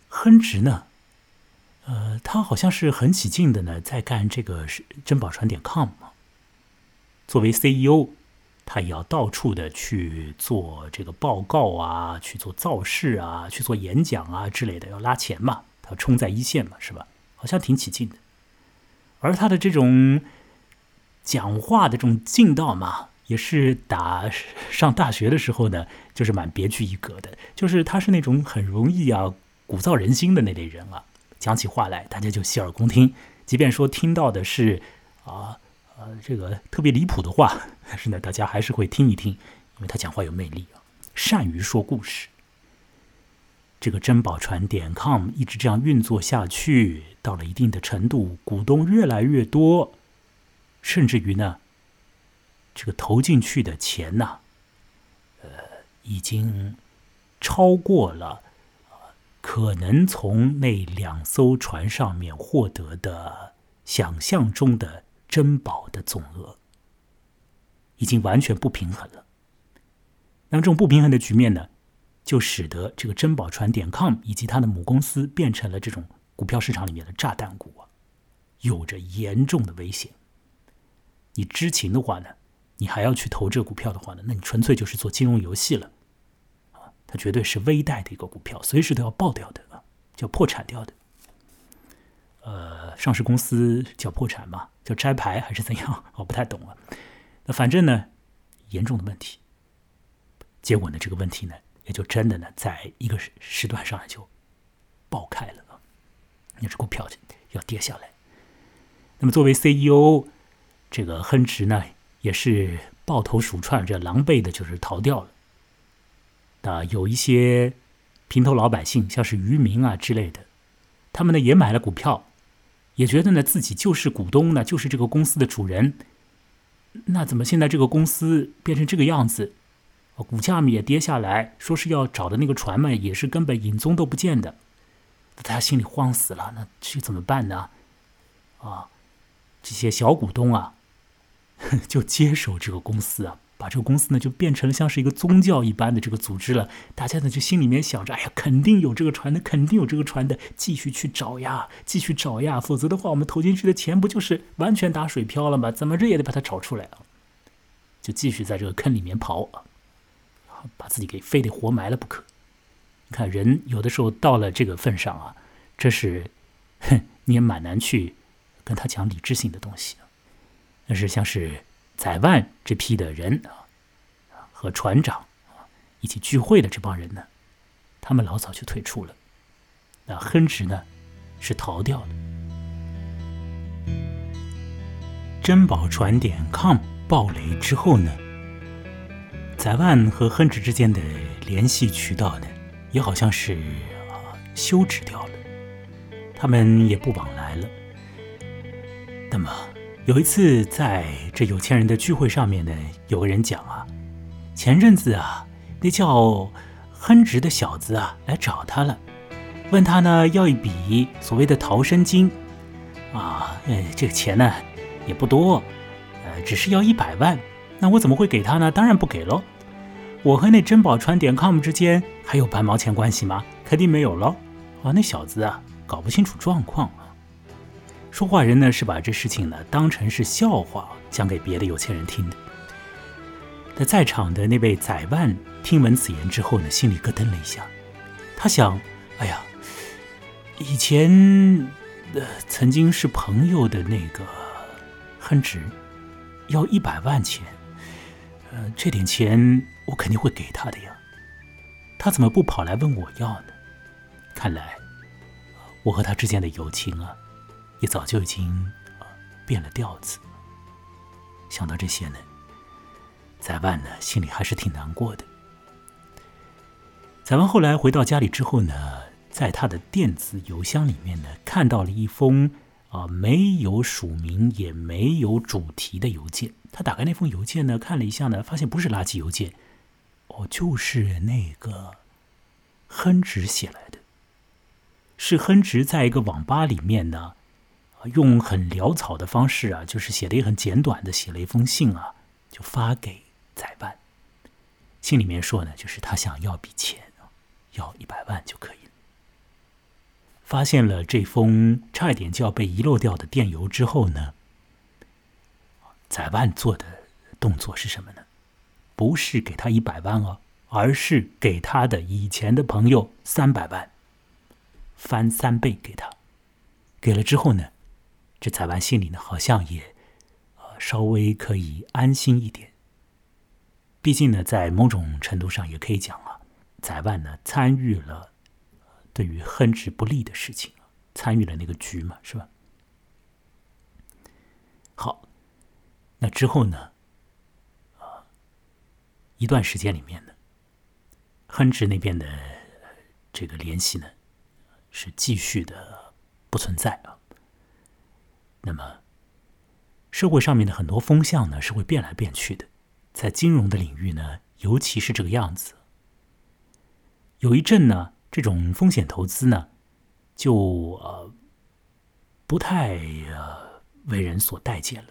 亨直呢？呃，他好像是很起劲的呢，在干这个是珍宝船点 com。作为 CEO，他也要到处的去做这个报告啊，去做造势啊，去做演讲啊之类的，要拉钱嘛，他冲在一线嘛，是吧？好像挺起劲的。而他的这种讲话的这种劲道嘛，也是打上大学的时候呢，就是蛮别具一格的，就是他是那种很容易啊鼓噪人心的那类人啊。讲起话来，大家就洗耳恭听。即便说听到的是啊呃这个特别离谱的话，但是呢，大家还是会听一听，因为他讲话有魅力啊，善于说故事。这个珍宝船点 com 一直这样运作下去，到了一定的程度，股东越来越多，甚至于呢，这个投进去的钱呐，呃，已经超过了。可能从那两艘船上面获得的想象中的珍宝的总额，已经完全不平衡了。那么这种不平衡的局面呢，就使得这个珍宝船点 com 以及它的母公司变成了这种股票市场里面的炸弹股啊，有着严重的危险。你知情的话呢，你还要去投这个股票的话呢，那你纯粹就是做金融游戏了。啊它绝对是微贷的一个股票，随时都要爆掉的啊，叫破产掉的。呃，上市公司叫破产嘛，叫摘牌还是怎样？我不太懂啊。那反正呢，严重的问题。结果呢，这个问题呢，也就真的呢，在一个时时段上就爆开了啊。那只股票要跌下来。那么作为 CEO，这个亨直呢，也是抱头鼠窜，这狼狈的就是逃掉了。啊，有一些平头老百姓，像是渔民啊之类的，他们呢也买了股票，也觉得呢自己就是股东呢，就是这个公司的主人。那怎么现在这个公司变成这个样子？股价嘛也跌下来，说是要找的那个船嘛也是根本影踪都不见的。他心里慌死了，那这怎么办呢？啊，这些小股东啊，就接手这个公司啊。把这个公司呢，就变成了像是一个宗教一般的这个组织了。大家呢，就心里面想着：哎呀，肯定有这个船的，肯定有这个船的，继续去找呀，继续找呀。否则的话，我们投进去的钱不就是完全打水漂了吗？怎么着也得把它找出来啊！就继续在这个坑里面刨啊，把自己给非得活埋了不可。你看，人有的时候到了这个份上啊，这是，哼，你也蛮难去跟他讲理智性的东西那是像是。载万这批的人啊，和船长啊一起聚会的这帮人呢，他们老早就退出了。那亨直呢，是逃掉了。珍宝船点 com 爆雷之后呢，载万和亨直之间的联系渠道呢，也好像是啊休止掉了，他们也不往来了。那么。有一次，在这有钱人的聚会上面呢，有个人讲啊，前阵子啊，那叫亨直的小子啊来找他了，问他呢要一笔所谓的逃生金，啊，呃，这个钱呢也不多，呃，只是要一百万。那我怎么会给他呢？当然不给喽。我和那珍宝船点 com 之间还有半毛钱关系吗？肯定没有喽。啊，那小子啊，搞不清楚状况。说话人呢是把这事情呢当成是笑话讲给别的有钱人听的。那在场的那位宰万听闻此言之后呢，心里咯噔了一下。他想：哎呀，以前呃曾经是朋友的那个亨直要一百万钱，呃这点钱我肯定会给他的呀。他怎么不跑来问我要呢？看来我和他之间的友情啊。也早就已经啊变了调子。想到这些呢，载万呢心里还是挺难过的。载万后来回到家里之后呢，在他的电子邮箱里面呢，看到了一封啊没有署名也没有主题的邮件。他打开那封邮件呢，看了一下呢，发现不是垃圾邮件，哦，就是那个亨直写来的，是亨直在一个网吧里面呢。用很潦草的方式啊，就是写的也很简短的，写了一封信啊，就发给宰万。信里面说呢，就是他想要笔钱要一百万就可以了。发现了这封差一点就要被遗漏掉的电邮之后呢，宰万做的动作是什么呢？不是给他一百万哦，而是给他的以前的朋友三百万，翻三倍给他。给了之后呢？这载完心里呢，好像也，呃，稍微可以安心一点。毕竟呢，在某种程度上也可以讲啊，载万呢参与了对于亨直不利的事情，参与了那个局嘛，是吧？好，那之后呢，啊，一段时间里面呢，亨直那边的这个联系呢，是继续的不存在啊。那么，社会上面的很多风向呢是会变来变去的，在金融的领域呢，尤其是这个样子。有一阵呢，这种风险投资呢，就呃不太呃为人所待见了。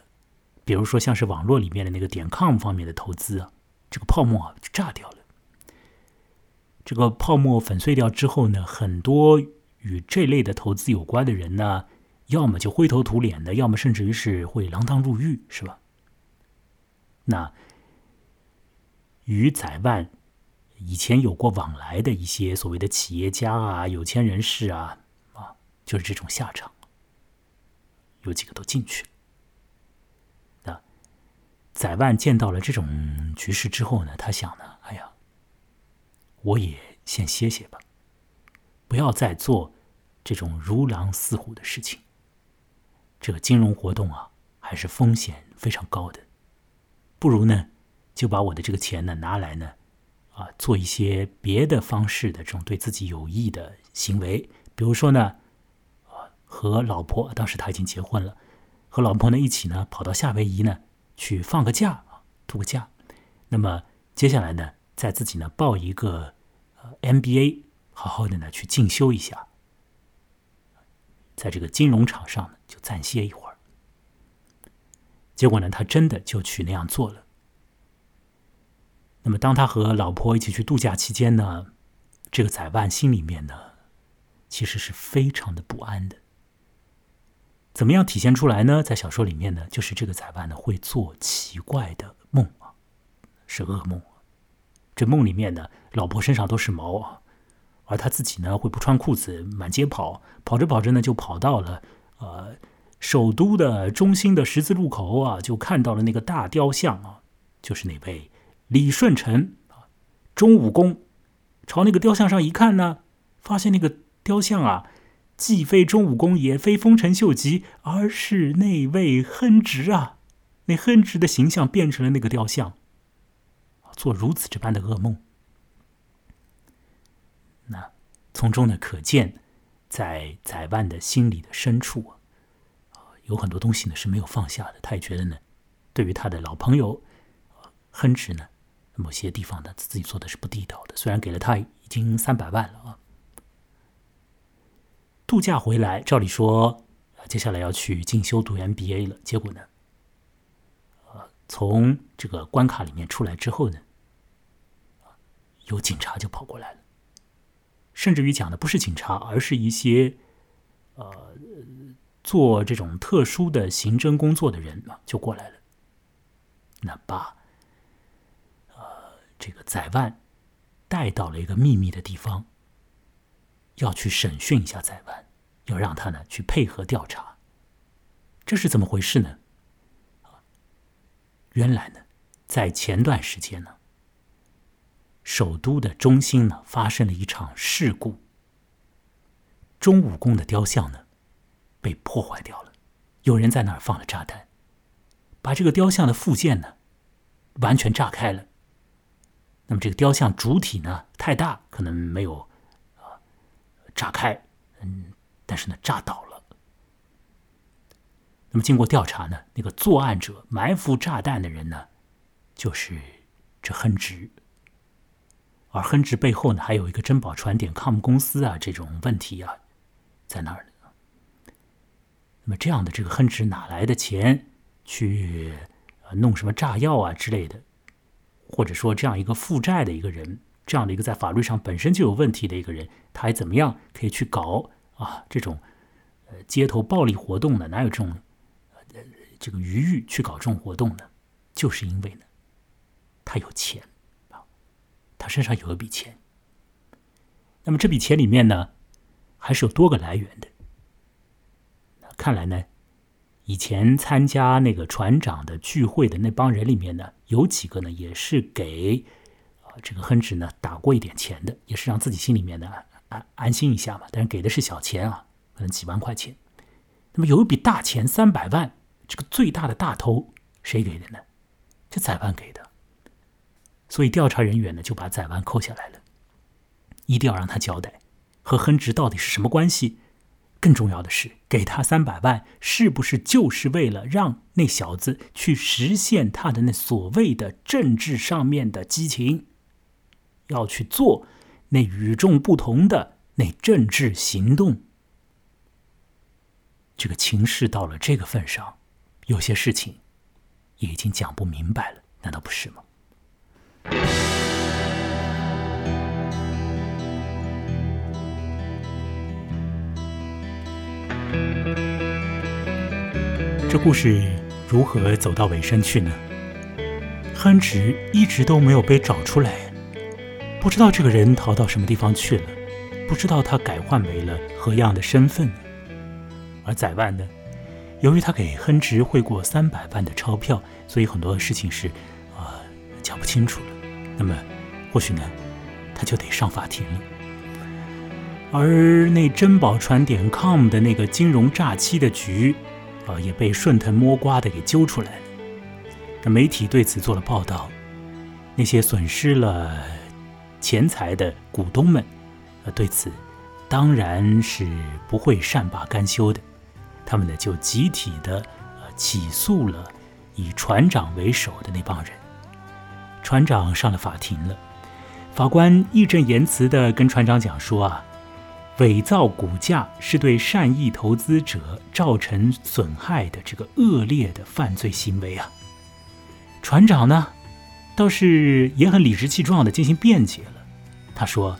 比如说，像是网络里面的那个点 com 方面的投资啊，这个泡沫啊就炸掉了。这个泡沫粉碎掉之后呢，很多与这类的投资有关的人呢。要么就灰头土脸的，要么甚至于是会锒铛入狱，是吧？那与载万以前有过往来的一些所谓的企业家啊、有钱人士啊，啊，就是这种下场。有几个都进去了。那载万见到了这种局势之后呢，他想呢，哎呀，我也先歇歇吧，不要再做这种如狼似虎的事情。这个金融活动啊，还是风险非常高的，不如呢，就把我的这个钱呢拿来呢，啊，做一些别的方式的这种对自己有益的行为，比如说呢，啊，和老婆，当时他已经结婚了，和老婆呢一起呢跑到夏威夷呢去放个假啊，度个假。那么接下来呢，在自己呢报一个呃 MBA，好好的呢去进修一下，在这个金融场上呢就暂歇一会儿。结果呢，他真的就去那样做了。那么当他和老婆一起去度假期间呢，这个宰万心里面呢，其实是非常的不安的。怎么样体现出来呢？在小说里面呢，就是这个宰万呢会做奇怪的梦啊，是噩梦。这梦里面呢，老婆身上都是毛啊，而他自己呢会不穿裤子满街跑，跑着跑着呢就跑到了呃首都的中心的十字路口啊，就看到了那个大雕像啊，就是那位李舜臣啊，钟武公。朝那个雕像上一看呢，发现那个雕像啊。既非钟武公，也非丰臣秀吉，而是那位亨直啊！那亨直的形象变成了那个雕像，做如此这般的噩梦。那从中呢，可见在宰万的心里的深处啊，有很多东西呢是没有放下的。他也觉得呢，对于他的老朋友亨直呢，某些地方呢自己做的是不地道的。虽然给了他已经三百万了啊。度假回来，照理说，接下来要去进修读 MBA 了。结果呢，呃，从这个关卡里面出来之后呢，有警察就跑过来了，甚至于讲的不是警察，而是一些呃做这种特殊的刑侦工作的人嘛，就过来了。那把呃这个宰万带到了一个秘密的地方。要去审讯一下宰万，要让他呢去配合调查。这是怎么回事呢？原来呢，在前段时间呢，首都的中心呢发生了一场事故，钟武公的雕像呢被破坏掉了，有人在那儿放了炸弹，把这个雕像的附件呢完全炸开了。那么这个雕像主体呢太大，可能没有啊。炸开，嗯，但是呢，炸倒了。那么经过调查呢，那个作案者埋伏炸弹的人呢，就是这亨直。而亨直背后呢，还有一个珍宝传点 com 公司啊，这种问题啊，在那儿呢。那么这样的这个亨直哪来的钱去弄什么炸药啊之类的？或者说这样一个负债的一个人？这样的一个在法律上本身就有问题的一个人，他还怎么样可以去搞啊这种呃街头暴力活动呢？哪有这种呃这个余裕去搞这种活动呢？就是因为呢，他有钱，他身上有一笔钱。那么这笔钱里面呢，还是有多个来源的。看来呢，以前参加那个船长的聚会的那帮人里面呢，有几个呢，也是给。这个亨直呢，打过一点钱的，也是让自己心里面呢安安心一下嘛。但是给的是小钱啊，可能几万块钱。那么有一笔大钱三百万，这个最大的大头谁给的呢？这宰万给的。所以调查人员呢就把宰万扣下来了，一定要让他交代和亨直到底是什么关系。更重要的是，给他三百万是不是就是为了让那小子去实现他的那所谓的政治上面的激情？要去做那与众不同的那政治行动，这个情势到了这个份上，有些事情也已经讲不明白了，难道不是吗？这故事如何走到尾声去呢？亨直一直都没有被找出来。不知道这个人逃到什么地方去了，不知道他改换为了何样的身份。而宰万呢，由于他给亨直汇过三百万的钞票，所以很多事情是讲不清楚了。那么或许呢，他就得上法庭了。而那珍宝船点 com 的那个金融诈欺的局啊，也被顺藤摸瓜的给揪出来了。那媒体对此做了报道，那些损失了。钱财的股东们，呃，对此当然是不会善罢甘休的，他们呢就集体的呃起诉了以船长为首的那帮人。船长上了法庭了，法官义正言辞的跟船长讲说啊，伪造股价是对善意投资者造成损害的这个恶劣的犯罪行为啊。船长呢，倒是也很理直气壮的进行辩解了，他说。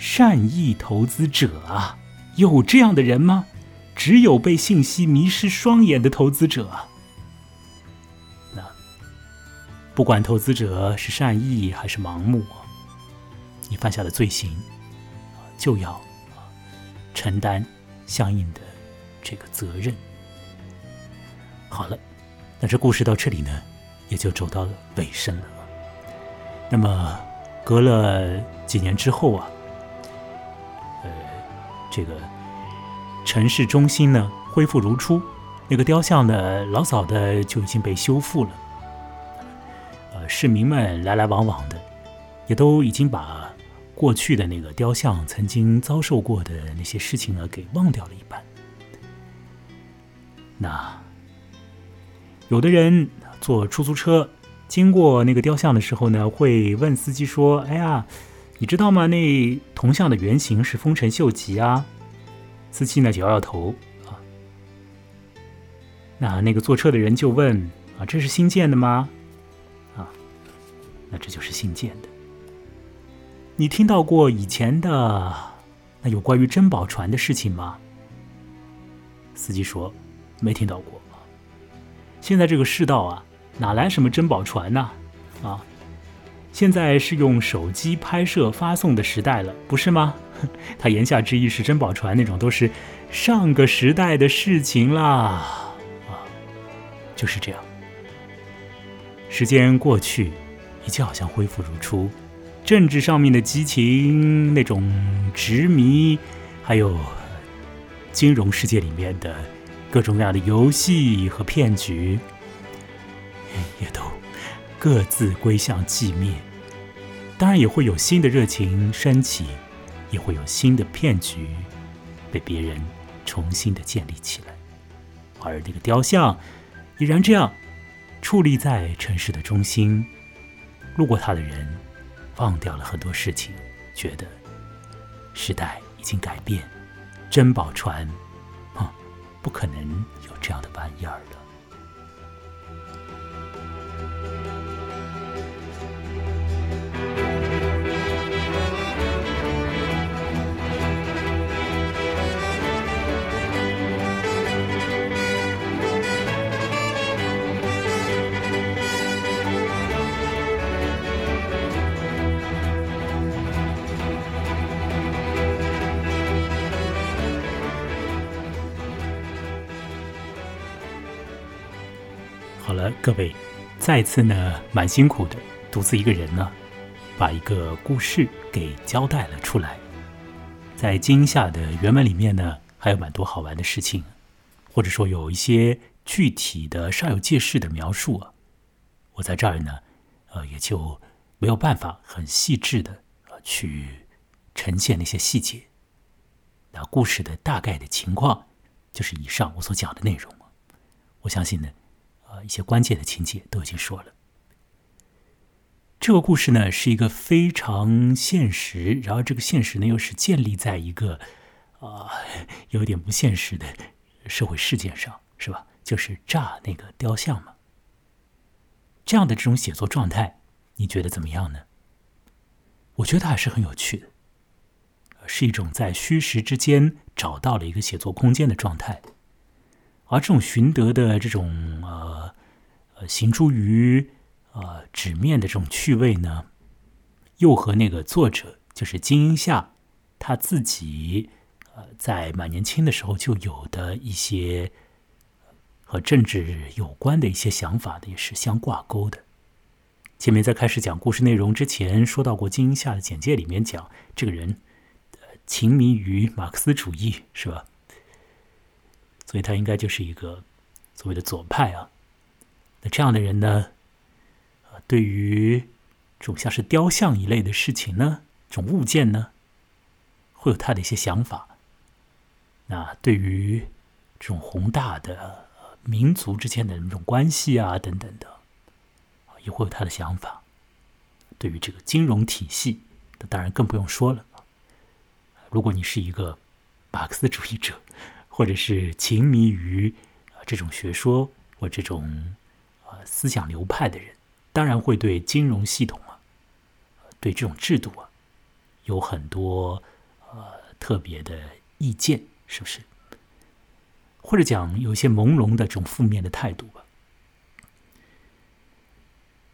善意投资者啊，有这样的人吗？只有被信息迷失双眼的投资者。不管投资者是善意还是盲目，你犯下的罪行就要承担相应的这个责任。好了，那这故事到这里呢，也就走到了尾声了。那么隔了几年之后啊。呃这个城市中心呢恢复如初，那个雕像呢老早的就已经被修复了。市民们来来往往的，也都已经把过去的那个雕像曾经遭受过的那些事情呢给忘掉了一般。那有的人坐出租车经过那个雕像的时候呢，会问司机说：“哎呀。”你知道吗？那铜像的原型是丰臣秀吉啊。司机呢就摇摇头啊。那那个坐车的人就问啊：“这是新建的吗？”那这就是新建的。你听到过以前的那有关于珍宝船的事情吗？司机说：“没听到过。”现在这个世道啊，哪来什么珍宝船呢？啊？现在是用手机拍摄发送的时代了，不是吗？他言下之意是珍宝船那种都是上个时代的事情啦，啊，就是这样。时间过去，一切好像恢复如初，政治上面的激情、那种执迷，还有金融世界里面的各种各样的游戏和骗局，也都。各自归向寂灭，当然也会有新的热情升起，也会有新的骗局被别人重新的建立起来，而那个雕像依然这样矗立在城市的中心。路过他的人忘掉了很多事情，觉得时代已经改变，珍宝船，哼，不可能有这样的玩意儿了。各位，再次呢，蛮辛苦的，独自一个人呢，把一个故事给交代了出来。在惊吓的原文里面呢，还有蛮多好玩的事情，或者说有一些具体的煞有介事的描述啊，我在这儿呢，呃，也就没有办法很细致的去呈现那些细节。那故事的大概的情况，就是以上我所讲的内容我相信呢。一些关键的情节都已经说了。这个故事呢，是一个非常现实，然后这个现实呢，又是建立在一个啊 有点不现实的社会事件上，是吧？就是炸那个雕像嘛。这样的这种写作状态，你觉得怎么样呢？我觉得还是很有趣的，是一种在虚实之间找到了一个写作空间的状态。而这种寻得的这种呃呃行诸于呃纸面的这种趣味呢，又和那个作者就是金英夏他自己呃在蛮年轻的时候就有的一些和政治有关的一些想法的也是相挂钩的。前面在开始讲故事内容之前，说到过金英夏的简介里面讲这个人情迷于马克思主义，是吧？所以他应该就是一个所谓的左派啊。那这样的人呢，呃，对于这种像是雕像一类的事情呢，这种物件呢，会有他的一些想法。那对于这种宏大的民族之间的那种关系啊，等等的，也会有他的想法。对于这个金融体系，那当然更不用说了。如果你是一个马克思主义者，或者是情迷于这种学说或这种啊思想流派的人，当然会对金融系统啊，对这种制度啊，有很多呃特别的意见，是不是？或者讲有一些朦胧的这种负面的态度吧。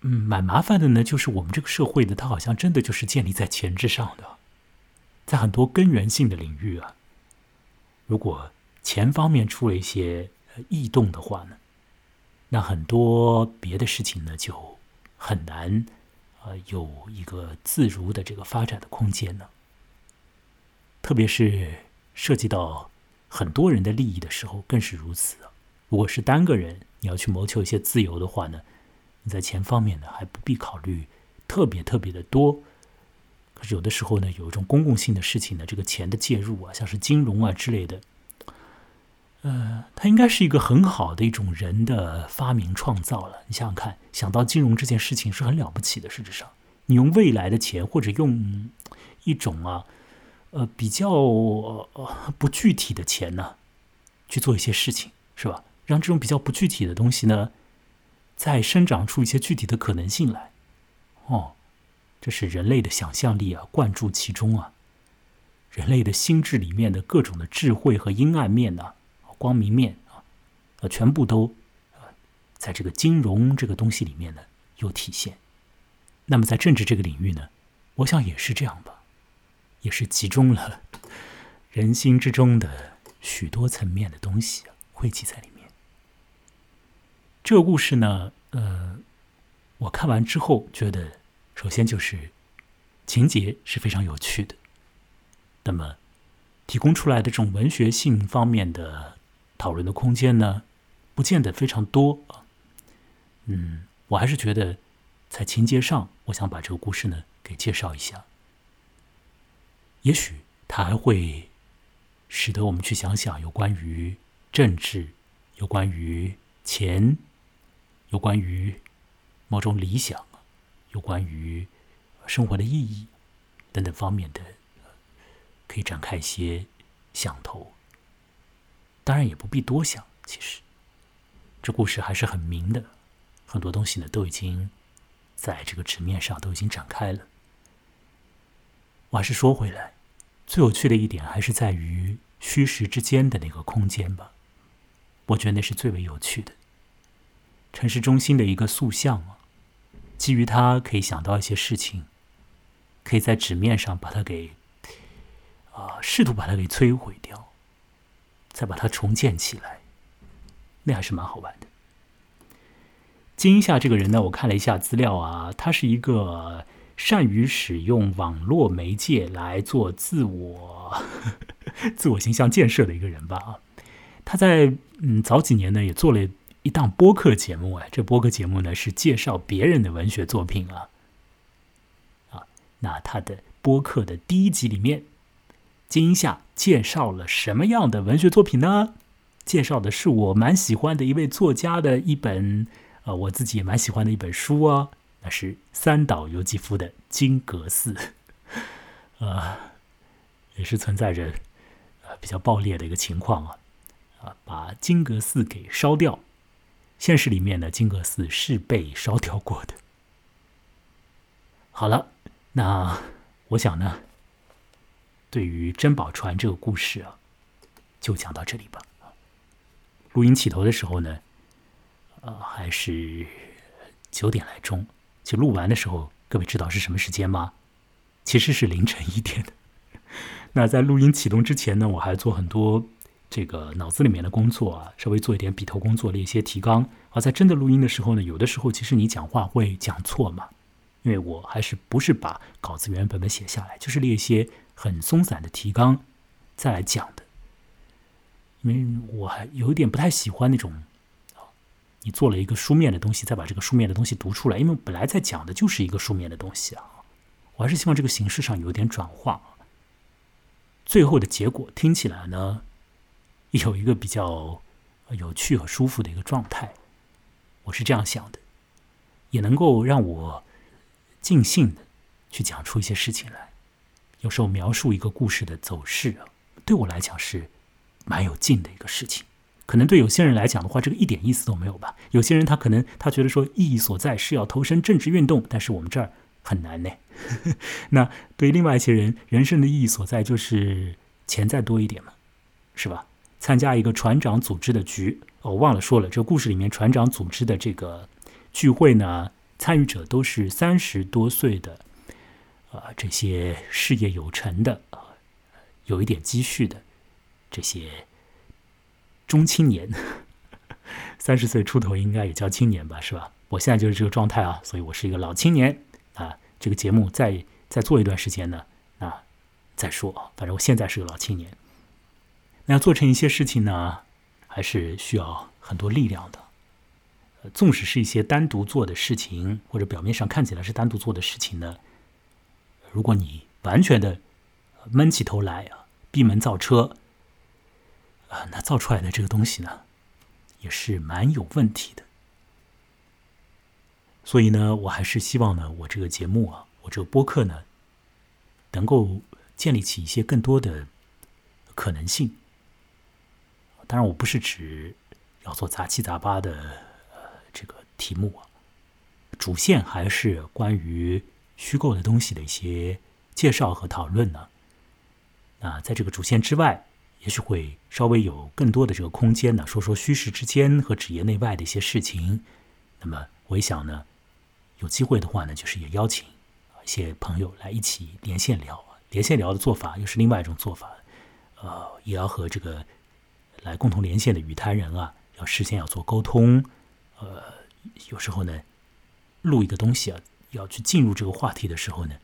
嗯，蛮麻烦的呢，就是我们这个社会呢，它好像真的就是建立在钱之上的，在很多根源性的领域啊，如果钱方面出了一些异动的话呢，那很多别的事情呢就很难呃有一个自如的这个发展的空间呢。特别是涉及到很多人的利益的时候，更是如此。如果是单个人你要去谋求一些自由的话呢？你在钱方面呢，还不必考虑特别特别的多。可是有的时候呢，有一种公共性的事情呢，这个钱的介入啊，像是金融啊之类的，呃，它应该是一个很好的一种人的发明创造了。你想想看，想到金融这件事情是很了不起的。实质上，你用未来的钱，或者用一种啊，呃，比较不具体的钱呢，去做一些事情，是吧？让这种比较不具体的东西呢。再生长出一些具体的可能性来，哦，这是人类的想象力啊，灌注其中啊，人类的心智里面的各种的智慧和阴暗面呢，光明面啊，呃，全部都呃，在这个金融这个东西里面呢有体现。那么在政治这个领域呢，我想也是这样吧，也是集中了人心之中的许多层面的东西，汇集在里面。这个故事呢，呃，我看完之后觉得，首先就是情节是非常有趣的。那么，提供出来的这种文学性方面的讨论的空间呢，不见得非常多啊。嗯，我还是觉得在情节上，我想把这个故事呢给介绍一下。也许它还会使得我们去想想有关于政治，有关于钱。有关于某种理想，有关于生活的意义等等方面的，可以展开一些想头。当然也不必多想，其实这故事还是很明的，很多东西呢都已经在这个纸面上都已经展开了。我还是说回来，最有趣的一点还是在于虚实之间的那个空间吧，我觉得那是最为有趣的。城市中心的一个塑像啊，基于它可以想到一些事情，可以在纸面上把它给啊，试图把它给摧毁掉，再把它重建起来，那还是蛮好玩的。金夏这个人呢，我看了一下资料啊，他是一个善于使用网络媒介来做自我 自我形象建设的一个人吧啊，他在嗯早几年呢也做了。一档播客节目哎，这播客节目呢是介绍别人的文学作品啊，啊，那他的播客的第一集里面，金夏介绍了什么样的文学作品呢？介绍的是我蛮喜欢的一位作家的一本，呃，我自己也蛮喜欢的一本书啊，那是三岛由纪夫的《金阁寺》，啊，也是存在着呃比较暴烈的一个情况啊，啊，把金阁寺给烧掉。现实里面呢，金阁寺是被烧掉过的。好了，那我想呢，对于珍宝船这个故事啊，就讲到这里吧。录音起头的时候呢，呃，还是九点来钟。就录完的时候，各位知道是什么时间吗？其实是凌晨一点的。那在录音启动之前呢，我还做很多。这个脑子里面的工作啊，稍微做一点笔头工作，列一些提纲。而在真的录音的时候呢，有的时候其实你讲话会讲错嘛，因为我还是不是把稿子原本本写下来，就是列一些很松散的提纲再来讲的。因为我还有一点不太喜欢那种，你做了一个书面的东西，再把这个书面的东西读出来，因为本来在讲的就是一个书面的东西啊，我还是希望这个形式上有点转化。最后的结果听起来呢，有一个比较有趣和舒服的一个状态，我是这样想的，也能够让我尽兴的去讲出一些事情来。有时候描述一个故事的走势啊，对我来讲是蛮有劲的一个事情。可能对有些人来讲的话，这个一点意思都没有吧。有些人他可能他觉得说意义所在是要投身政治运动，但是我们这儿很难呢。那对另外一些人，人生的意义所在就是钱再多一点嘛，是吧？参加一个船长组织的局，我忘了说了，这个故事里面船长组织的这个聚会呢，参与者都是三十多岁的，啊，这些事业有成的啊，有一点积蓄的这些。中青年，三十岁出头应该也叫青年吧，是吧？我现在就是这个状态啊，所以我是一个老青年啊。这个节目再再做一段时间呢，啊，再说。反正我现在是个老青年。那要做成一些事情呢，还是需要很多力量的。纵使是一些单独做的事情，或者表面上看起来是单独做的事情呢，如果你完全的闷起头来啊，闭门造车。啊，那造出来的这个东西呢，也是蛮有问题的。所以呢，我还是希望呢，我这个节目啊，我这个播客呢，能够建立起一些更多的可能性。当然，我不是指要做杂七杂八的呃这个题目啊，主线还是关于虚构的东西的一些介绍和讨论呢。那在这个主线之外。也许会稍微有更多的这个空间呢，说说虚实之间和职业内外的一些事情。那么我也想呢，有机会的话呢，就是也邀请一些朋友来一起连线聊。连线聊的做法又是另外一种做法，呃，也要和这个来共同连线的语坛人啊，要事先要做沟通。呃，有时候呢，录一个东西啊，要去进入这个话题的时候呢，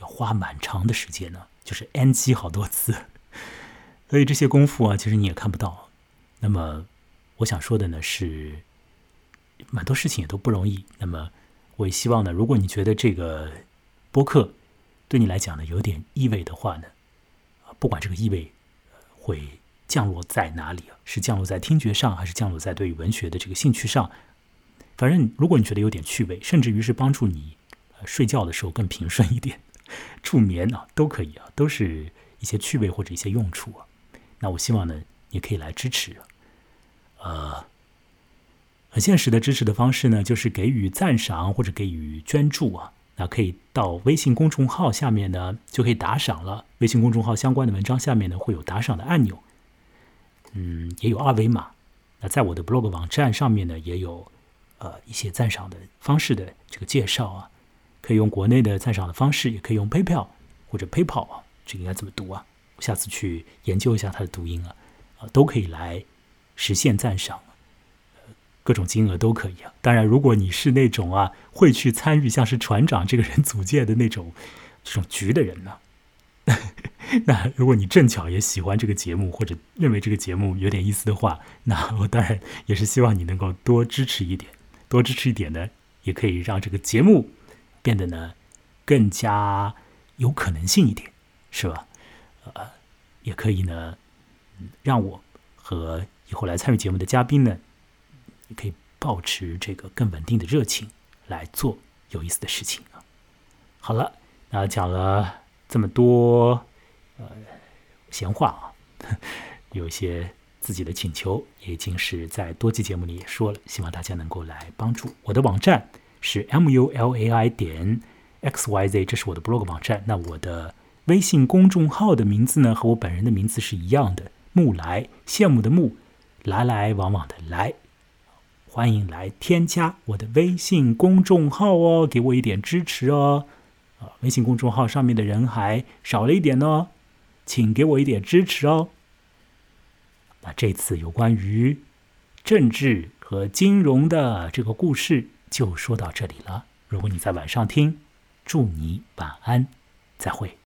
要花蛮长的时间呢，就是 NG 好多次。所以这些功夫啊，其实你也看不到。那么，我想说的呢是，蛮多事情也都不容易。那么，我也希望呢，如果你觉得这个播客对你来讲呢有点意味的话呢，不管这个意味会降落在哪里啊，是降落在听觉上，还是降落在对于文学的这个兴趣上，反正如果你觉得有点趣味，甚至于是帮助你睡觉的时候更平顺一点、助眠啊，都可以啊，都是一些趣味或者一些用处啊。那我希望呢，你可以来支持，呃，很现实的支持的方式呢，就是给予赞赏或者给予捐助啊。那可以到微信公众号下面呢，就可以打赏了。微信公众号相关的文章下面呢，会有打赏的按钮，嗯，也有二维码。那在我的 blog 网站上面呢，也有呃一些赞赏的方式的这个介绍啊，可以用国内的赞赏的方式，也可以用 PayPal 或者 PayPal 啊，这个应该怎么读啊？下次去研究一下它的读音啊，啊，都可以来实现赞赏，各种金额都可以啊。当然，如果你是那种啊会去参与像是船长这个人组建的那种 这种局的人呢，那如果你正巧也喜欢这个节目，或者认为这个节目有点意思的话，那我当然也是希望你能够多支持一点，多支持一点呢，也可以让这个节目变得呢更加有可能性一点，是吧？呃，也可以呢，让我和以后来参与节目的嘉宾呢，可以保持这个更稳定的热情来做有意思的事情啊。好了，那讲了这么多呃闲话啊，有一些自己的请求，也已经是在多期节目里也说了，希望大家能够来帮助。我的网站是 m u l a i 点 x y z，这是我的 blog 网站。那我的。微信公众号的名字呢，和我本人的名字是一样的，木来，羡慕的慕，来来往往的来，欢迎来添加我的微信公众号哦，给我一点支持哦。啊，微信公众号上面的人还少了一点呢，请给我一点支持哦。那这次有关于政治和金融的这个故事就说到这里了。如果你在晚上听，祝你晚安，再会。